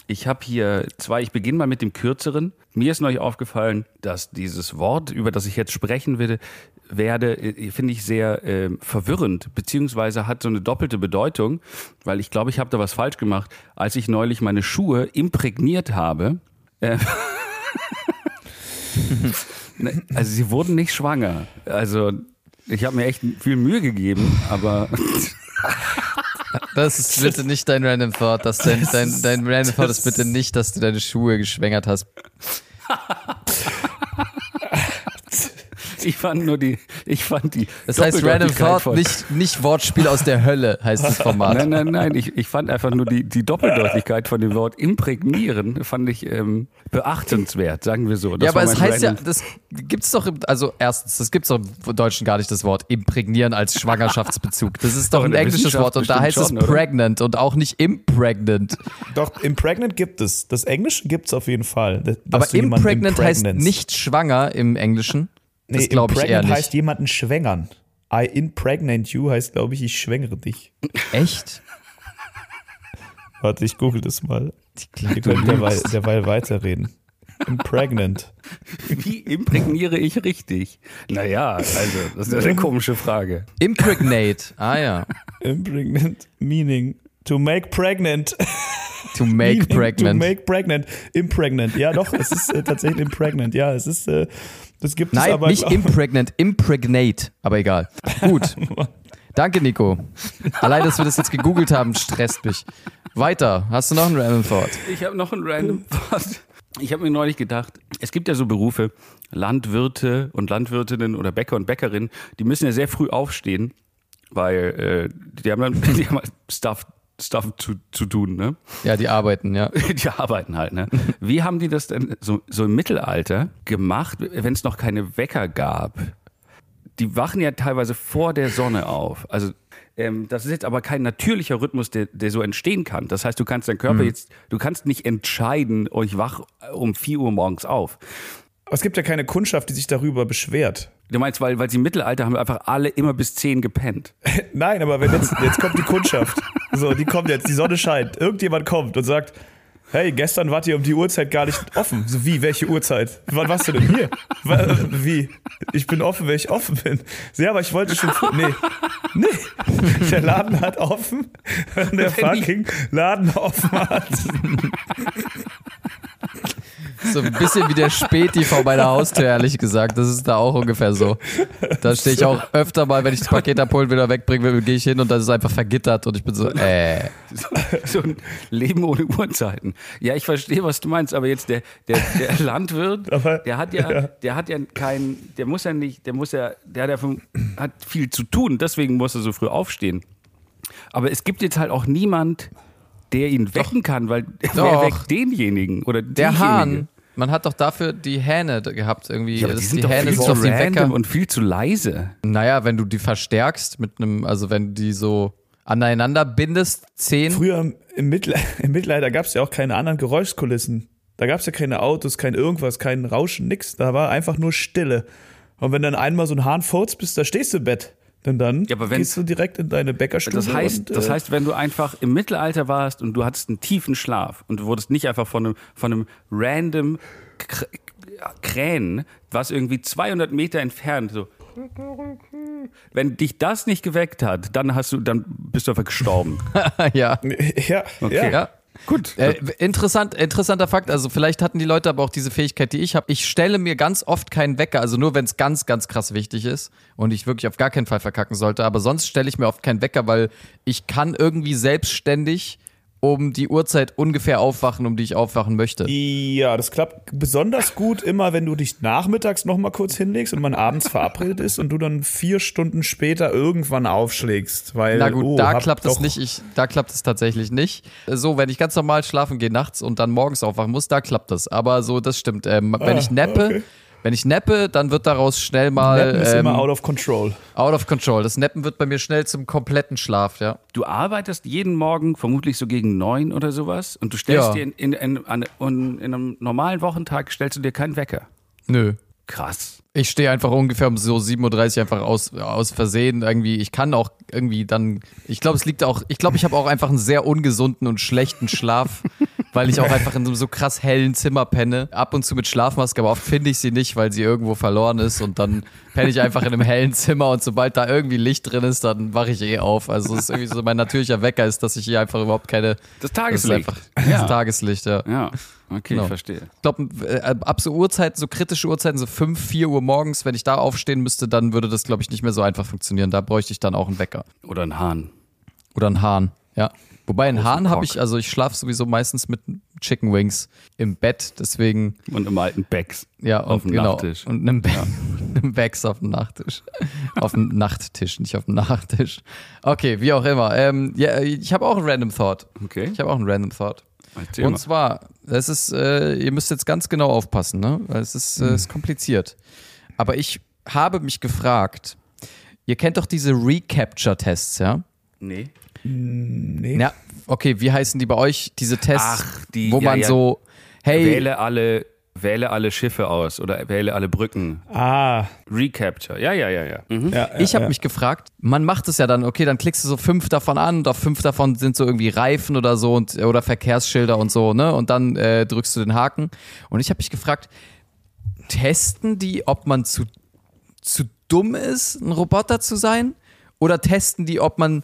S4: Ich habe hier zwei, ich beginne mal mit dem kürzeren. Mir ist neulich aufgefallen, dass dieses Wort, über das ich jetzt sprechen werde, werde äh, finde ich sehr äh, verwirrend, beziehungsweise hat so eine doppelte Bedeutung, weil ich glaube, ich habe da was falsch gemacht. Als ich neulich meine Schuhe imprägniert habe, äh, also sie wurden nicht schwanger. Also ich habe mir echt viel Mühe gegeben, aber
S2: Das ist bitte nicht dein Random Thought. Das dein, dein, dein Random Thought ist bitte nicht, dass du deine Schuhe geschwängert hast.
S4: ich fand nur die, ich fand die.
S2: Das heißt Random Thought, nicht, nicht Wortspiel aus der Hölle, heißt das Format.
S4: Nein, nein, nein. Ich, ich fand einfach nur die, die Doppeldeutigkeit von dem Wort imprägnieren, fand ich ähm, beachtenswert, sagen wir so. Das
S2: ja, aber es heißt ja,
S4: Random-
S2: das gibt's doch, im, also erstens, das gibt's doch im Deutschen gar nicht das Wort imprägnieren als Schwangerschaftsbezug. Das ist doch
S4: Doch, in
S2: ein englisches Wort und da heißt es
S4: schon, oder?
S2: pregnant und auch nicht impregnant.
S3: Doch, impregnant gibt es. Das Englische gibt es auf jeden Fall.
S2: Aber impregnant heißt nicht schwanger im Englischen. Das
S3: Nee,
S2: glaube ich eher
S3: impregnant
S2: nicht.
S3: heißt jemanden schwängern. I impregnate you heißt, glaube ich, ich schwängere dich.
S2: Echt?
S3: Warte, ich google das mal.
S2: glaub,
S3: Ihr könnt derweil, derweil weiterreden. Impregnant.
S4: Wie imprägniere ich richtig? Naja, also, das ist eine komische Frage.
S2: Impregnate. Ah ja.
S3: Impregnant meaning to make pregnant.
S2: To make pregnant.
S3: To make pregnant. Impregnant. Ja, doch, es ist äh, tatsächlich impregnant. Ja, es ist, äh, das gibt es
S2: Nein,
S3: aber.
S2: nicht impregnant, impregnate. Aber egal. Gut. Danke, Nico. Allein, dass wir das jetzt gegoogelt haben, stresst mich. Weiter. Hast du noch einen Random Thought?
S4: Ich habe noch ein random Thought. Ich habe mir neulich gedacht, es gibt ja so Berufe, Landwirte und Landwirtinnen oder Bäcker und Bäckerinnen, die müssen ja sehr früh aufstehen, weil äh, die haben dann die haben halt Stuff Stuff zu, zu tun, ne?
S2: Ja, die arbeiten, ja.
S4: Die arbeiten halt, ne? Wie haben die das denn so, so im Mittelalter gemacht, wenn es noch keine Wecker gab? Die wachen ja teilweise vor der Sonne auf. Also ähm, das ist jetzt aber kein natürlicher Rhythmus, der, der so entstehen kann. Das heißt, du kannst deinen Körper jetzt, du kannst nicht entscheiden, oh, ich wach um 4 Uhr morgens auf.
S3: Aber es gibt ja keine Kundschaft, die sich darüber beschwert.
S4: Du meinst, weil, weil sie im Mittelalter haben einfach alle immer bis 10 gepennt.
S3: Nein, aber wenn jetzt, jetzt kommt die Kundschaft. So, die kommt jetzt, die Sonne scheint. Irgendjemand kommt und sagt, hey, gestern wart ihr um die Uhrzeit gar nicht offen. So, wie, welche Uhrzeit? Wann warst du denn hier? Wie? Ich bin offen, wenn ich offen bin. So, Ja, aber ich wollte schon, nee, nee. Der Laden hat offen, wenn der
S4: Wenn
S3: fucking Laden offen hat.
S2: So ein bisschen wie der Späti vor meiner Haustür, ehrlich gesagt. Das ist da auch ungefähr so. Da stehe ich auch öfter mal, wenn ich das Paket abholen will oder wegbringen will, gehe ich hin und das ist einfach vergittert und ich bin so, äh.
S4: So ein Leben ohne Uhrzeiten. Ja, ich verstehe, was du meinst, aber jetzt der, der, der Landwirt, der hat ja, der hat ja kein, der muss ja nicht, der muss ja, der hat ja vom, hat viel zu tun, deswegen muss er so früh aufstehen. Aber es gibt jetzt halt auch niemand, der ihn wecken kann, weil wer
S2: Doch.
S4: weckt denjenigen oder
S2: Der? Hahn. Man hat doch dafür die Hähne gehabt irgendwie.
S4: Ja, aber die
S2: Das-
S4: sind
S2: die
S4: doch
S2: Hähne
S4: viel zu random
S2: Wecker.
S4: und viel zu leise.
S2: Naja, wenn du die verstärkst mit einem, also wenn die so aneinander bindest, zehn.
S3: Früher im, Mittel, im Mittelalter gab es ja auch keine anderen Geräuschkulissen. Da gab es ja keine Autos, kein irgendwas, kein Rauschen, nix. Da war einfach nur Stille. Und wenn dann einmal so ein Hahn furzt bist, da stehst du im Bett. Denn dann
S4: Ja, aber wenn-
S3: gehst du direkt in deine Bäckerstube.
S4: Das heißt,
S3: und,
S4: das
S3: äh,
S4: heißt, wenn du einfach im Mittelalter warst und du hattest einen tiefen Schlaf und du wurdest nicht einfach von einem, von einem random Kr Krähen, was irgendwie 200 Meter entfernt, so. Wenn dich das nicht geweckt hat, dann hast du, dann bist du einfach gestorben.
S2: ja.
S3: ja, ja.
S2: Ja.
S4: Gut.
S2: Äh, interessant, interessanter Fakt, also vielleicht hatten die Leute aber auch diese Fähigkeit, die ich habe. Ich stelle mir ganz oft keinen Wecker, also nur wenn es ganz, ganz krass wichtig ist und ich wirklich auf gar keinen Fall verkacken sollte, aber sonst stelle ich mir oft keinen Wecker, weil ich kann irgendwie selbstständig um die Uhrzeit ungefähr aufwachen, um die ich aufwachen möchte.
S3: Ja, das klappt besonders gut immer, wenn du dich nachmittags noch mal kurz hinlegst und man abends verabredet ist und du dann vier Stunden später irgendwann aufschlägst. Weil,
S2: Na gut,
S3: oh,
S2: da klappt es nicht. Ich, da klappt es tatsächlich nicht. So, wenn ich ganz normal schlafen gehe nachts und dann morgens aufwachen muss, da klappt das. Aber so, das stimmt. Ähm, wenn
S3: Ah,
S2: ich nappe,
S3: okay.
S2: Wenn ich nappe, dann wird daraus schnell mal
S3: Nappen ist
S2: ähm,
S3: immer out of control.
S2: out of control. Das Nappen wird bei mir schnell zum kompletten Schlaf, ja.
S4: Du arbeitest jeden Morgen vermutlich so gegen neun oder sowas und du stellst
S2: Ja.
S4: dir in, in, in, an- in einem normalen Wochentag stellst du dir keinen Wecker.
S2: Nö.
S4: Krass.
S2: Ich stehe einfach ungefähr um so 7.30 Uhr einfach aus, aus Versehen irgendwie. Ich kann auch irgendwie dann, ich glaube, es liegt auch, ich glaube, ich habe auch einfach einen sehr ungesunden und schlechten Schlaf, weil ich auch einfach in so einem so krass hellen Zimmer penne. Ab und zu mit Schlafmaske, aber oft finde ich sie nicht, weil sie irgendwo verloren ist und dann penne ich einfach in einem hellen Zimmer und sobald da irgendwie Licht drin ist, dann wache ich eh auf. Also es ist irgendwie so mein natürlicher Wecker ist, dass ich hier einfach überhaupt keine,
S4: Das
S2: das
S4: Tageslicht.
S2: einfach das Tageslicht, ja.
S4: Ja, okay,
S2: Genau.
S4: ich verstehe.
S2: Ich glaube, äh, ab so Uhrzeiten, so kritische Uhrzeiten, so 5, 4 Uhr morgens, wenn ich da aufstehen müsste, dann würde das, glaube ich, nicht mehr so einfach funktionieren. Da bräuchte ich dann auch einen Wecker.
S4: Oder ein Hahn.
S2: Oder einen Hahn, ja. Wobei einen Hahn habe ich, also ich schlafe sowieso meistens mit Chicken Wings im Bett, deswegen,
S4: Und im alten Becks.
S2: ja, und,
S4: Auf dem
S2: genau,
S4: Nachttisch.
S2: Und einem, Be einem Becks auf dem Nachttisch. auf dem Nachttisch, nicht auf dem Nachttisch. Okay, wie auch immer. Ähm, ja, ich habe auch einen Random Thought.
S4: Okay.
S2: Ich habe auch einen Random Thought.
S4: Erzähl
S2: Und
S4: mal.
S2: zwar, es ist, äh, ihr müsst jetzt ganz genau aufpassen, ne? Weil es ist, äh, ist kompliziert. Aber ich habe mich gefragt, ihr kennt doch diese Recapture-Tests, ja?
S4: Nee.
S3: Nee.
S2: Ja, okay, wie heißen die bei euch, diese Tests,
S4: Ach, die-
S2: wo
S4: ja,
S2: man
S4: ja.
S2: so, hey,
S4: Wähle alle, wähle alle Schiffe aus oder wähle alle Brücken.
S3: Ah,
S4: Recapture. Ja, ja, ja, ja. Mhm.
S3: ja,
S2: ich habe
S3: ja.
S2: mich gefragt, man macht es ja dann, okay, dann klickst du so fünf davon an und auf fünf davon sind so irgendwie Reifen oder so und, oder Verkehrsschilder und so, ne? Und dann äh, drückst du den Haken. Und ich habe mich gefragt, testen die, ob man zu, zu dumm ist, ein Roboter zu sein? Oder testen die, ob man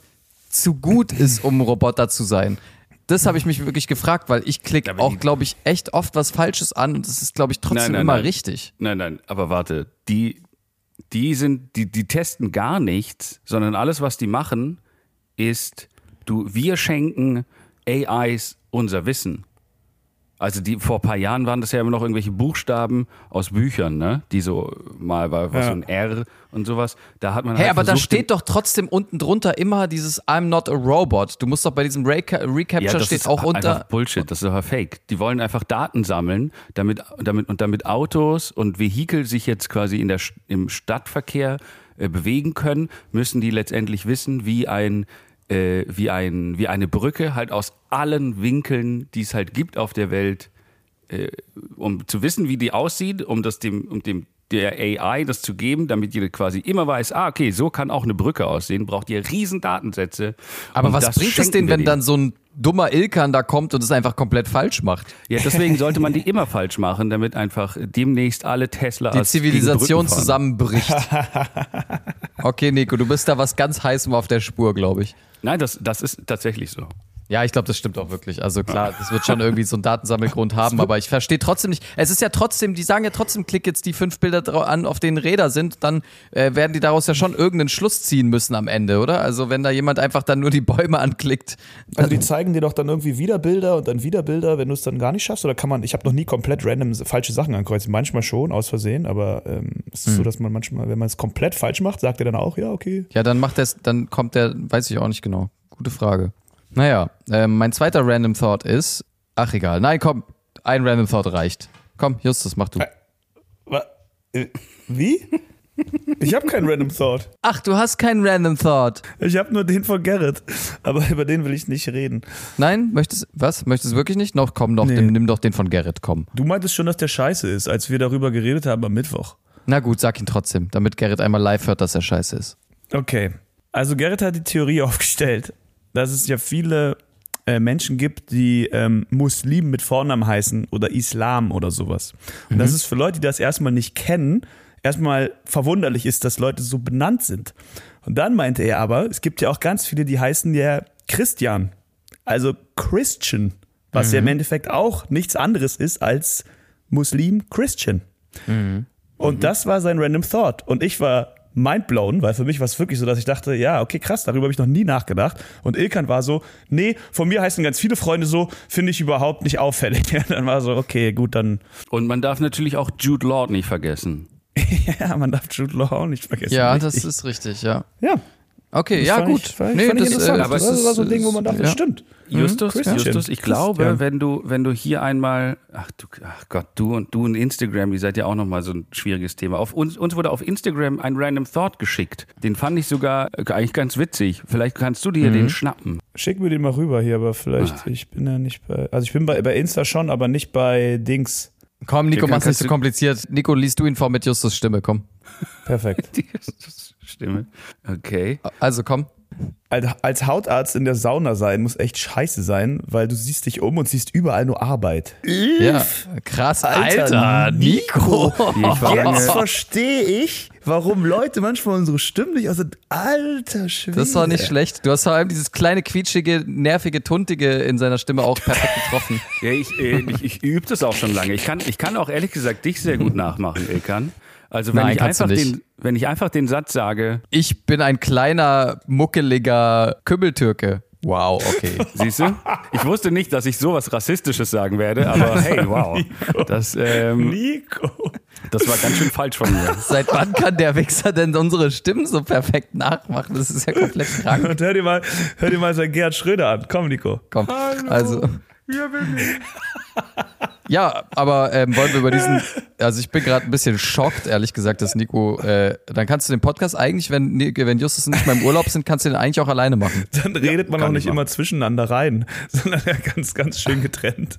S2: zu gut ist, um Roboter zu sein? Das habe ich mich wirklich gefragt, weil ich klicke auch, glaube ich, echt oft was Falsches an und es ist, glaube ich, trotzdem
S4: Nein, nein,
S2: immer
S4: nein.
S2: richtig.
S4: Nein, nein, aber warte. Die, die sind, die, die testen gar nichts, sondern alles, was die machen, ist, du, wir schenken AIs unser Wissen. Also die vor ein paar Jahren waren das ja immer noch irgendwelche Buchstaben aus Büchern, ne? Die so mal war was
S3: Ja.
S4: so ein R und sowas. Da hat man
S2: Hey,
S4: halt
S2: aber da steht doch trotzdem unten drunter immer dieses I'm not a robot. Du musst doch bei diesem Reca Recapture
S4: das
S2: steht
S4: ist
S2: auch unter.
S4: Einfach Bullshit, das ist aber Fake. Die wollen einfach Daten sammeln, damit, damit, und damit Autos und Vehikel sich jetzt quasi in der, im Stadtverkehr äh, bewegen können, müssen die letztendlich wissen, wie ein äh, wie, ein, wie eine Brücke halt aus allen Winkeln, die es halt gibt auf der Welt, äh, um zu wissen, wie die aussieht, um das dem, um dem der AI das zu geben, damit die quasi immer weiß, ah, okay, so kann auch eine Brücke aussehen, braucht ihr riesen Datensätze.
S2: aber was bringt es
S4: wir
S2: wenn dann so ein dummer Ilkan da kommt und es einfach komplett falsch macht?
S4: Ja, deswegen sollte man die immer falsch machen, damit einfach demnächst alle Tesla
S2: Die Zivilisation
S4: zusammen.
S2: zusammenbricht. Okay, Nico, du bist da was ganz heißem auf der Spur, glaube ich.
S4: Nein, das, das ist tatsächlich so.
S2: Ja, ich glaube, das stimmt auch wirklich. Also klar, das wird schon irgendwie so einen Datensammelgrund haben, aber ich verstehe trotzdem nicht. Es ist ja trotzdem, die sagen ja trotzdem, klick jetzt die fünf Bilder an, auf denen Räder sind, dann äh, werden die daraus ja schon irgendeinen Schluss ziehen müssen am Ende, oder? Also wenn da jemand einfach dann nur die Bäume anklickt.
S3: Also die zeigen dir doch dann irgendwie wieder Bilder und dann wieder Bilder, wenn du es dann gar nicht schaffst. Oder kann man, ich habe noch nie komplett random falsche Sachen ankreuzen. Manchmal schon, aus Versehen, aber ähm, es ist so, dass man manchmal, wenn man es komplett falsch macht, sagt er dann auch, ja, okay.
S2: Ja, dann macht er dann kommt der, weiß ich auch nicht genau. Gute Frage. Naja, ähm, mein zweiter Random Thought ist, ach egal, nein, komm, ein Random Thought reicht. Komm, Justus, mach du.
S3: Wa- äh, Wie? Ich habe keinen Random Thought.
S2: Ach, du hast keinen Random Thought.
S3: Ich habe nur den von Garrett. Aber über den will ich nicht reden.
S2: Nein, möchtest was? Möchtest du wirklich nicht? Noch komm, noch,
S3: Nee.
S2: nimm, nimm doch den von Gerrit, komm.
S3: Du meintest schon, dass der scheiße ist, als wir darüber geredet haben am Mittwoch.
S2: Na gut, sag ihn trotzdem, damit Gerrit einmal live hört, dass er scheiße ist.
S3: Okay. Also Gerrit hat die Theorie aufgestellt, dass es ja viele äh, Menschen gibt, die ähm, Muslim mit Vornamen heißen oder Islam oder sowas. Und dass es für Leute, die das erstmal nicht kennen, erstmal verwunderlich ist, dass Leute so benannt sind. Und dann meinte er aber, es gibt ja auch ganz viele, die heißen ja Christian. Also Christian, was ja im Endeffekt auch nichts anderes ist als Muslim Christian. Und das war sein Random Thought. Und ich war mindblown, weil für mich war es wirklich so, dass ich dachte, ja, okay, krass, darüber habe ich noch nie nachgedacht. Und Ilkan war so, nee, von mir heißen ganz viele Freunde so, finde ich überhaupt nicht auffällig. dann war so, okay, gut, dann,
S4: Und man darf natürlich auch Jude Law nicht vergessen.
S3: ja, man darf Jude Law auch nicht vergessen.
S2: Ja,
S3: richtig.
S2: das ist richtig, ja.
S3: ja.
S2: Okay,
S3: Das
S2: ja,
S3: fand
S2: gut.
S3: Ich, fand, fand ich interessant.
S4: aber
S3: das
S4: es
S3: war so ein
S2: ist-
S3: Ding, wo man dachte,
S2: ja.
S3: das stimmt.
S4: Justus,
S3: Christian.
S4: Justus, ich glaube,
S3: Christian.
S4: wenn du, wenn du hier einmal, ach du, ach Gott, du und du und Instagram, ihr seid ja auch nochmal so ein schwieriges Thema. Auf uns, uns wurde auf Instagram ein Random Thought geschickt. Den fand ich sogar äh, eigentlich ganz witzig. Vielleicht kannst du dir den schnappen.
S3: Schick mir den mal rüber hier, aber vielleicht, ich bin ja nicht bei, also ich bin bei, bei Insta schon, aber nicht bei Dings.
S2: Komm, Nico, mach's nicht
S4: kannst
S2: so
S4: du-
S2: kompliziert. Nico, liest du ihn vor mit Justus Stimme, komm.
S3: Perfekt.
S4: Stimme. Okay.
S2: Also komm.
S3: als, Hautarzt in der Sauna sein muss echt scheiße sein, weil du siehst dich um und siehst überall nur Arbeit.
S2: Ja, krass,
S3: Alter,
S2: Alter, Nico.
S4: Lange,
S3: Jetzt verstehe ich, warum Leute manchmal unsere Stimmen nicht aus sind. Alter Schwede.
S2: Das war nicht schlecht. Du hast vor allem dieses kleine, quietschige, nervige, tuntige in seiner Stimme auch perfekt getroffen.
S4: ja, ich, äh, ich, ich übe das auch schon lange. Ich kann, ich kann auch ehrlich gesagt dich sehr gut nachmachen, Ilkan. Also wenn
S2: Nein,
S4: ich einfach den, wenn ich einfach den Satz sage,
S2: Ich bin ein kleiner, muckeliger Kümmeltürke. Wow, okay.
S4: Siehst du? Ich wusste nicht, dass ich sowas Rassistisches sagen werde, aber hey, wow. Das, ähm,
S3: Nico.
S4: das war ganz schön falsch von mir.
S2: Seit wann kann der Wichser denn unsere Stimmen so perfekt nachmachen? Das ist ja komplett krank.
S3: Und hör dir mal, hör dir mal sein Gerhard Schröder an. Komm, Nico.
S2: Komm, also. Ja, aber ähm, wollen wir über diesen. Also ich bin gerade ein bisschen schockt, ehrlich gesagt, dass Nico. Äh, dann kannst du den Podcast eigentlich, wenn, wenn Justus und ich mal im Urlaub sind, kannst du den eigentlich auch alleine machen.
S3: Dann redet man auch nicht
S4: ich
S3: immer zwischeneinander rein, sondern ja ganz, ganz schön getrennt.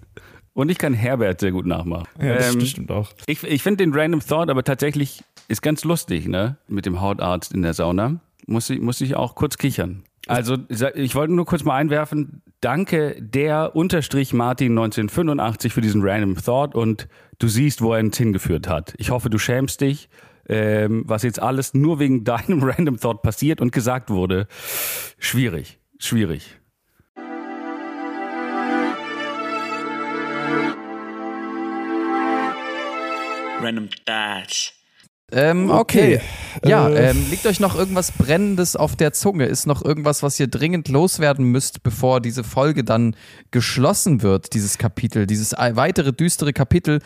S4: Und ich kann Herbert sehr gut nachmachen.
S3: Ja, das
S4: Ähm,
S3: stimmt auch.
S4: Ich, ich finde den Random Thought aber tatsächlich ist ganz lustig, ne? Mit dem Hautarzt in der Sauna. Muss ich, muss ich auch kurz kichern. Also, sa- ich wollte nur kurz mal einwerfen, danke der unterstrich Martin 1985 für diesen Random Thought und du siehst, wo er uns hingeführt hat. Ich hoffe, du schämst dich, ähm, was jetzt alles nur wegen deinem Random Thought passiert und gesagt wurde. Schwierig, schwierig.
S6: Random Thoughts.
S2: Ähm, okay.
S3: Okay.
S2: Ja,
S3: Äh.
S2: ähm, liegt euch noch irgendwas Brennendes auf der Zunge? Ist noch irgendwas, was ihr dringend loswerden müsst, bevor diese Folge dann geschlossen wird, dieses Kapitel, dieses weitere düstere Kapitel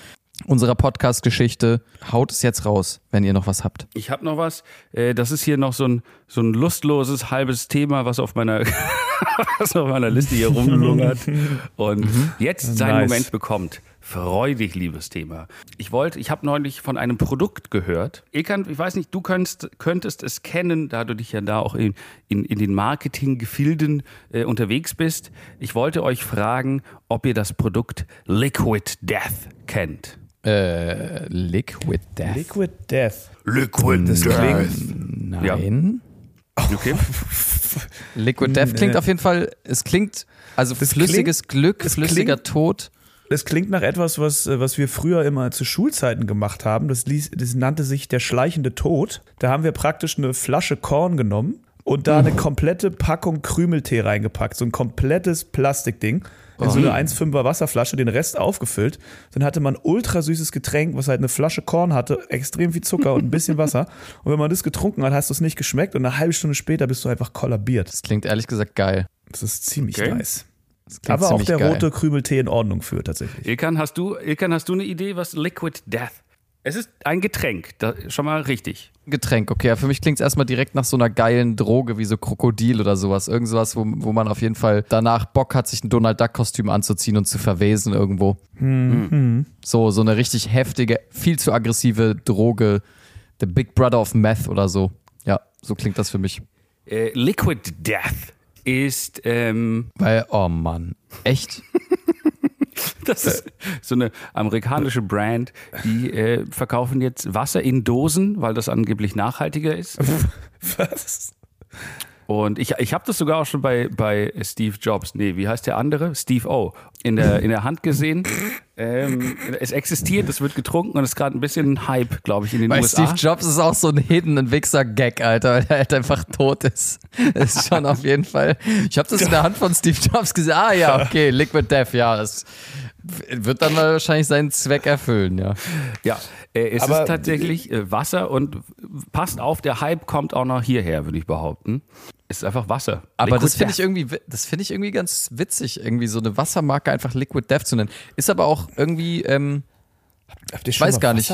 S2: unserer Podcast-Geschichte? Haut es jetzt raus, wenn ihr noch was habt.
S4: Ich habe noch was. Äh, Das ist hier noch so ein, so ein lustloses halbes Thema, was auf meiner, was auf meiner Liste hier rumlungert und jetzt seinen
S3: Nice.
S4: Moment bekommt. Freudig, liebes Thema. Ich wollte, ich habe neulich von einem Produkt gehört. Ekan, ich weiß nicht, du könntest, könntest es kennen, da du dich ja da auch in, in, in den Marketinggefilden äh, unterwegs bist. Ich wollte euch fragen, ob ihr das Produkt Liquid Death kennt.
S2: Äh, Liquid Death.
S3: Liquid Death.
S5: Liquid
S3: Das
S5: Death.
S3: klingt,
S2: Nein.
S4: Okay?
S2: Liquid Death klingt auf jeden Fall, es klingt, also
S3: Das
S2: flüssiges Glück,
S3: es
S2: flüssiger
S3: klingt-
S2: Tod.
S3: Das klingt nach etwas, was, äh, was wir früher immer zu Schulzeiten gemacht haben. Das, ließ, das nannte sich der schleichende Tod. Da haben wir praktisch eine Flasche Korn genommen und da eine komplette Packung Krümeltee reingepackt. So ein komplettes Plastikding. In so eine 1,5er Wasserflasche, den Rest aufgefüllt. Dann hatte man ultra süßes Getränk, was halt eine Flasche Korn hatte, extrem viel Zucker und ein bisschen Wasser. Und wenn man das getrunken hat, hast du es nicht geschmeckt und eine halbe Stunde später bist du einfach kollabiert.
S2: Das klingt ehrlich gesagt geil.
S3: Das ist ziemlich
S4: Okay.
S3: nice. Aber auch der
S2: geil.
S3: rote Krümeltee in Ordnung für tatsächlich.
S4: Ilkan, hast du, Ilkan, hast du eine Idee, was Liquid Death? Es ist ein Getränk, das, schon mal richtig.
S2: Getränk, okay. Ja, für mich klingt es erstmal direkt nach so einer geilen Droge wie so Krokodil oder sowas. Irgend sowas, wo, wo man auf jeden Fall danach Bock hat, sich ein Donald Duck-Kostüm anzuziehen und zu verwesen irgendwo. So, so eine richtig heftige, viel zu aggressive Droge. The Big Brother of Meth oder so. Ja, so klingt das für mich.
S4: Äh, Liquid Death ist, ähm,
S2: Weil, oh Mann, echt?
S4: das ist so eine amerikanische Brand, die äh, verkaufen jetzt Wasser in Dosen, weil das angeblich nachhaltiger ist.
S3: Was?
S4: Und ich, ich habe das sogar auch schon bei, bei Steve Jobs, nee, wie heißt der andere? Steve O. In der, in der Hand gesehen. Ähm, es existiert, es wird getrunken und es ist gerade ein bisschen ein Hype, glaube ich, in den
S2: Bei
S4: USA.
S2: Steve Jobs ist auch so ein Hidden Wichser-Gag, Alter, weil er halt einfach tot ist. Das ist schon auf jeden Fall. Ich habe das in der Hand von Steve Jobs gesehen. Ah ja, okay, Liquid Death, ja, das wird dann wahrscheinlich seinen Zweck erfüllen, ja.
S4: Ja, äh, es
S3: Aber-
S4: ist tatsächlich äh, Wasser und passt auf, der Hype kommt auch noch hierher, würde ich behaupten. Es ist einfach Wasser.
S2: Aber
S4: Liquid
S2: das finde ich irgendwie, wi- das finde ich irgendwie ganz witzig, irgendwie so eine Wassermarke einfach Liquid Death zu nennen. Ist aber auch irgendwie, ähm,
S3: Habt ihr
S2: Ich weiß
S3: mal
S2: gar nicht.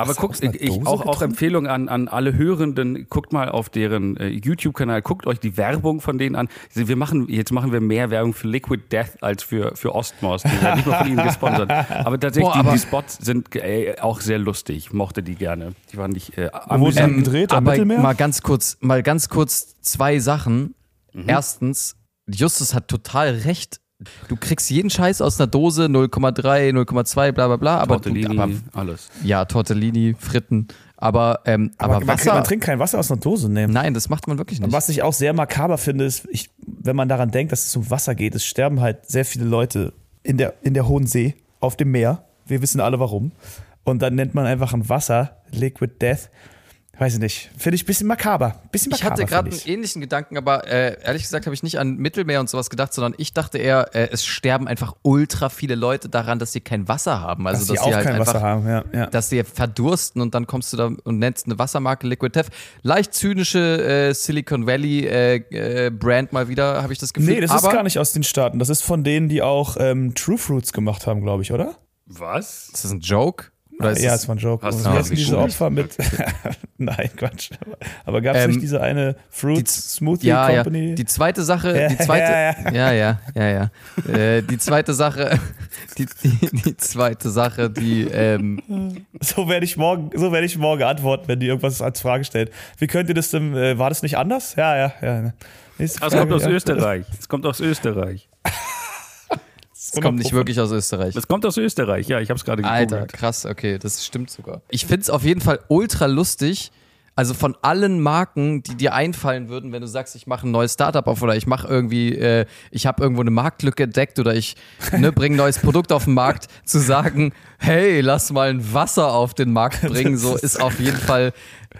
S4: Aber guckt, ich, ich, auch, auch? Empfehlung an, an alle Hörenden, guckt mal auf deren äh, YouTube-Kanal, guckt euch die Werbung von denen an. Wir machen, jetzt machen wir mehr Werbung für Liquid Death als für, für Ostmos. Die werden nicht mal von ihnen gesponsert. Aber tatsächlich,
S2: Boah,
S4: die,
S2: aber-
S4: die Spots sind äh, auch sehr lustig. Ich mochte die gerne. Die waren nicht äh,
S3: Wo
S4: amüsant.
S3: die gedreht? Am
S2: aber
S3: Mittelmeer?
S2: mal ganz kurz, mal ganz kurz zwei Sachen.
S4: Mhm.
S2: Erstens, Justus hat total recht. Du kriegst jeden Scheiß aus einer Dose, 0,3, 0,2, bla bla bla. Aber, du,
S4: Tortellini,
S2: aber
S4: alles.
S2: ja, Tortellini, Fritten. Aber, ähm, aber,
S3: aber man,
S2: Wasser.
S3: man trinkt kein Wasser aus einer Dose, ne?
S2: nein, das macht man wirklich nicht.
S3: Was ich auch sehr makaber finde, ist, ich, wenn man daran denkt, dass es um Wasser geht, es sterben halt sehr viele Leute in der, in der Hohen See, auf dem Meer. Wir wissen alle warum. Und dann nennt man einfach ein Wasser Liquid Death. Weiß ich nicht. Finde ich ein bisschen makaber. Bisschen
S2: Ich
S3: makaber.
S2: hatte gerade einen
S3: ich.
S2: ähnlichen Gedanken, aber äh, ehrlich gesagt habe ich nicht an Mittelmeer und sowas gedacht, sondern ich dachte eher, äh, es sterben einfach ultra viele Leute daran, dass sie kein Wasser haben. Also
S3: dass
S2: dass,
S3: sie
S2: sie
S3: auch
S2: halt
S3: kein
S2: einfach,
S3: Wasser haben. Ja, ja.
S2: dass sie verdursten und dann kommst du da und nennst eine Wassermarke Liquid Death. Leicht zynische äh, Silicon Valley äh, äh, Brand mal wieder, habe ich das Gefühl.
S3: Nee, das
S2: aber
S3: ist gar nicht aus den Staaten. Das ist von denen, die auch ähm, True Fruits gemacht haben, glaube ich, oder?
S4: Was?
S2: Ist das ein Joke? Oder ist
S3: ja,
S2: das,
S3: es war ein Joke.
S4: Hast
S3: Wie
S4: du das
S3: diese
S4: gegoogelt?
S3: Opfer mit. Nein, Quatsch. Aber gab es
S2: Ähm,
S3: nicht diese eine Fruit Smoothie
S2: ja, ja.
S3: Company?
S2: Die zweite Sache, die
S3: Ja,
S2: zweite,
S3: ja,
S2: ja, ja, ja, ja. Äh, die zweite Sache, die, die, die zweite Sache, die, ähm,
S3: So werde ich morgen, so werde ich morgen antworten, wenn die irgendwas als Frage stellt. Wie könnt ihr das denn, äh, war das nicht anders? Ja, ja, ja. Nächste
S4: Das kommt aus
S3: ja.
S4: Österreich. Das kommt aus Österreich.
S2: Das kommt nicht wirklich aus Österreich.
S4: Das kommt aus Österreich, ja, ich habe es gerade
S2: Alter,
S4: gegoogelt.
S2: krass, okay, das stimmt sogar. Ich find's auf jeden Fall ultra lustig. Also von allen Marken, die dir einfallen würden, wenn du sagst, ich mache ein neues Startup auf oder ich mache irgendwie, äh, ich habe irgendwo eine Marktlücke entdeckt oder ich ne, bringe ein neues Produkt auf den Markt, zu sagen, hey, lass mal ein Wasser auf den Markt bringen, so ist auf jeden Fall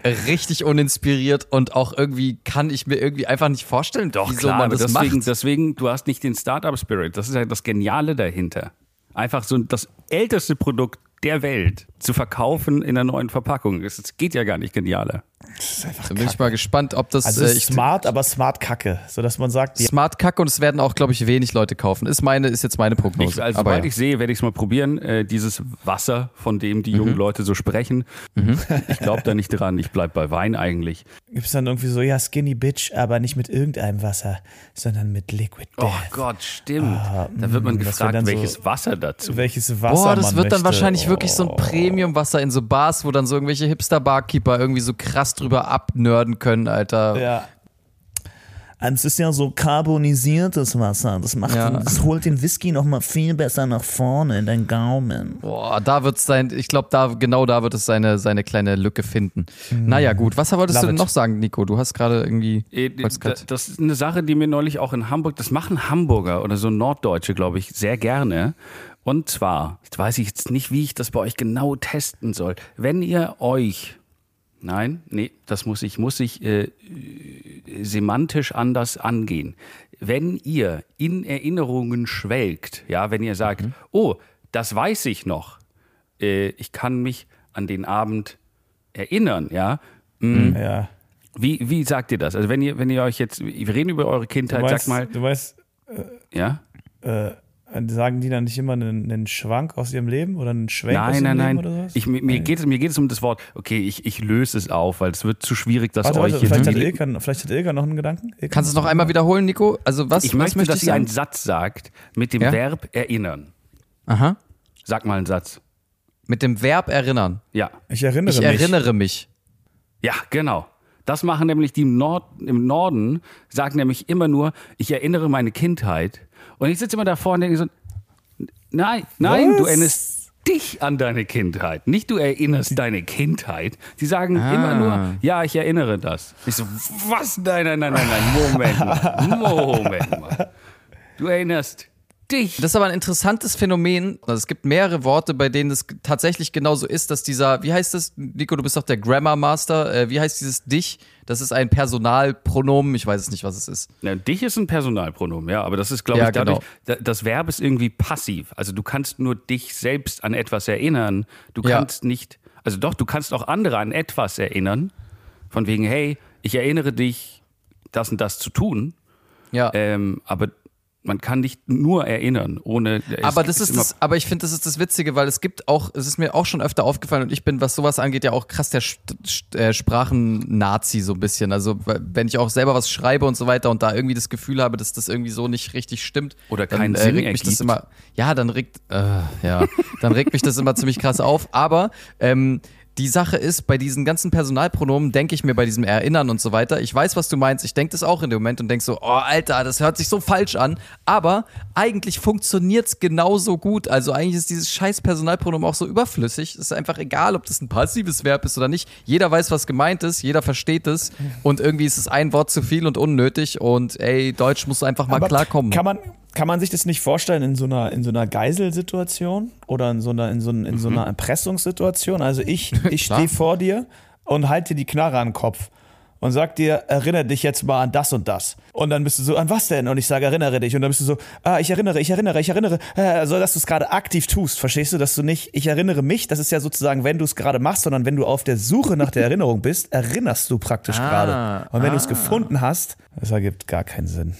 S2: richtig uninspiriert und auch irgendwie kann ich mir irgendwie einfach nicht vorstellen,
S4: Doch,
S2: wieso
S4: klar,
S2: man das
S4: deswegen,
S2: macht.
S4: deswegen, du hast nicht den Startup-Spirit. Das ist ja das Geniale dahinter. Einfach so das älteste Produkt der Welt zu verkaufen in einer neuen Verpackung. Das, das geht ja gar nicht genialer.
S3: Das ist einfach
S2: Dann bin ich mal gespannt, ob das
S3: Also
S2: äh, ich,
S3: smart, aber smart kacke. So dass man sagt, ja,
S2: Smart Kacke und es werden auch, glaube ich, wenig Leute kaufen. Ist meine, ist jetzt meine Prognose.
S4: Ich, also,
S2: Aber
S4: sobald
S2: ja.
S4: ich sehe, werde ich es mal probieren. Äh, dieses Wasser, von dem die
S2: Mhm.
S4: jungen Leute so sprechen. Ich glaube da nicht dran. Ich bleib bei Wein eigentlich.
S3: gibt es dann irgendwie so, ja, Skinny Bitch, aber nicht mit irgendeinem Wasser, sondern mit Liquid Death.
S4: Oh Gott, stimmt. da wird man
S3: mm,
S4: gefragt,
S3: dann so-
S4: welches Wasser dazu.
S3: Welches Wasser
S2: Boah, das
S3: man
S2: wird dann
S3: möchte.
S2: wahrscheinlich
S3: oh.
S2: wirklich so ein Premium-Wasser in so Bars, wo dann so irgendwelche Hipster-Barkeeper irgendwie so krass drüber abnörden können, Alter.
S3: Ja. Es ist ja so carbonisiertes Wasser. Das macht,
S2: Ja.
S3: das holt den Whisky noch mal viel besser nach vorne in den Gaumen.
S2: Boah, da wird's sein, ich glaube, da, genau da wird es seine, seine kleine Lücke finden. Naja, gut. Was wolltest
S3: Love
S2: du denn
S3: it.
S2: noch sagen, Nico? Du hast gerade irgendwie. Grad-
S4: Das ist eine Sache, die mir neulich auch in Hamburg, das machen Hamburger oder so Norddeutsche, glaube ich, sehr gerne. Und zwar, jetzt weiß ich jetzt nicht, wie ich das bei euch genau testen soll. Wenn ihr euch, nein, nee, das muss ich, muss ich äh, äh, semantisch anders angehen. Wenn ihr in Erinnerungen schwelgt, ja, wenn ihr sagt, oh, das weiß ich noch, äh, ich kann mich an den Abend erinnern, ja,
S3: Ja.
S4: wie, wie sagt ihr das? Also wenn ihr, wenn ihr euch jetzt, wir reden über eure Kindheit,
S3: weißt,
S4: sag mal,
S3: du weißt
S4: ja?
S3: äh, sagen die dann nicht immer einen, einen Schwank aus ihrem Leben oder einen Schwenk aus
S4: Nein,
S3: ihrem
S4: nein,
S3: Leben
S4: nein.
S3: oder sowas?
S4: Ich, mir, mir, geht es, mir geht es um das Wort, okay, ich, ich löse es auf, weil es wird zu schwierig, das
S3: Warte,
S4: euch
S3: warte, vielleicht, hat. Ilka, vielleicht hat Ilka noch einen Gedanken? Ilka?
S2: Kannst du es noch einmal wiederholen, Nico? Also, was,
S4: Ich
S2: was
S4: möchte,
S2: möchte
S4: dass
S2: ich
S4: ihr einen? Satz sagt mit dem
S2: Ja?
S4: Verb erinnern.
S2: Aha.
S4: Sag mal einen Satz.
S2: Mit dem Verb erinnern.
S4: Ja.
S3: Ich erinnere
S2: Ich
S3: mich.
S2: erinnere mich.
S4: Ja, genau. Das machen nämlich die im, Nord, im Norden, sagen nämlich immer nur, ich erinnere meine Kindheit. Und ich sitze immer davor und denke so, nein, nein, du
S3: Was?
S4: erinnerst dich an deine Kindheit. Nicht du erinnerst deine Kindheit. Die sagen
S2: Ah.
S4: immer nur, ja, ich erinnere das. Ich so, was? Nein, nein, nein, nein, nein, Moment mal. Moment mal. Du erinnerst dich.
S2: Das ist aber ein interessantes Phänomen. Also es gibt mehrere Worte, bei denen es tatsächlich genauso ist, dass dieser, wie heißt das, Nico, du bist doch der Grammar Master, äh, wie heißt dieses dich? Das ist ein Personalpronomen, ich weiß es nicht, was es ist.
S4: Ja, dich ist ein Personalpronomen, ja, aber das ist, glaube
S2: Ja,
S4: ich, dadurch,
S2: genau.
S4: da- das Verb ist irgendwie passiv. Also du kannst nur dich selbst an etwas erinnern. Du
S2: Ja.
S4: kannst nicht, also doch, du kannst auch andere an etwas erinnern. Von wegen, hey, ich erinnere dich, das und das zu tun.
S2: Ja.
S4: Ähm, aber man kann nicht nur erinnern, ohne.
S2: aber das ist das, aber ich finde, das ist das Witzige, weil es gibt auch, es ist mir auch schon öfter aufgefallen und ich bin, was sowas angeht, ja auch krass der äh, Sprachen-Nazi so ein bisschen. Also wenn ich auch selber was schreibe und so weiter und da irgendwie das Gefühl habe, dass das irgendwie so nicht richtig stimmt,
S4: Oder
S2: dann
S4: keinen
S2: äh, regt mich das immer, ja, dann regt, äh, ja, dann regt mich das immer ziemlich krass auf. Aber ähm, die Sache ist, bei diesen ganzen Personalpronomen denke ich mir bei diesem Erinnern und so weiter, ich weiß, was du meinst, ich denke das auch in dem Moment und denke so, oh Alter, das hört sich so falsch an, aber eigentlich funktioniert's genauso gut. Also eigentlich ist dieses scheiß Personalpronomen auch so überflüssig. Es ist einfach egal, ob das ein passives Verb ist oder nicht. Jeder weiß, was gemeint ist, jeder versteht es und irgendwie ist es ein Wort zu viel und unnötig und ey, Deutsch muss einfach mal
S3: Aber
S2: klarkommen.
S3: Kann man, kann man sich das nicht vorstellen in so einer, in so einer Geiselsituation oder in so einer, in so, in so einer Erpressungssituation? Also ich, ich stehe vor dir und halte dir die Knarre an den Kopf und sag dir, erinnere dich jetzt mal an das und das. Und dann bist du so, an was denn? Und ich sage, erinnere dich. Und dann bist du so, ah, ich erinnere, ich erinnere, ich erinnere. Äh, Also, dass du es gerade aktiv tust, verstehst du? Dass du nicht, ich erinnere mich, das ist ja sozusagen, wenn du es gerade machst, sondern wenn du auf der Suche nach der Erinnerung bist, erinnerst du praktisch
S2: Ah,
S3: gerade. Und wenn du es gefunden hast, das ergibt gar keinen Sinn.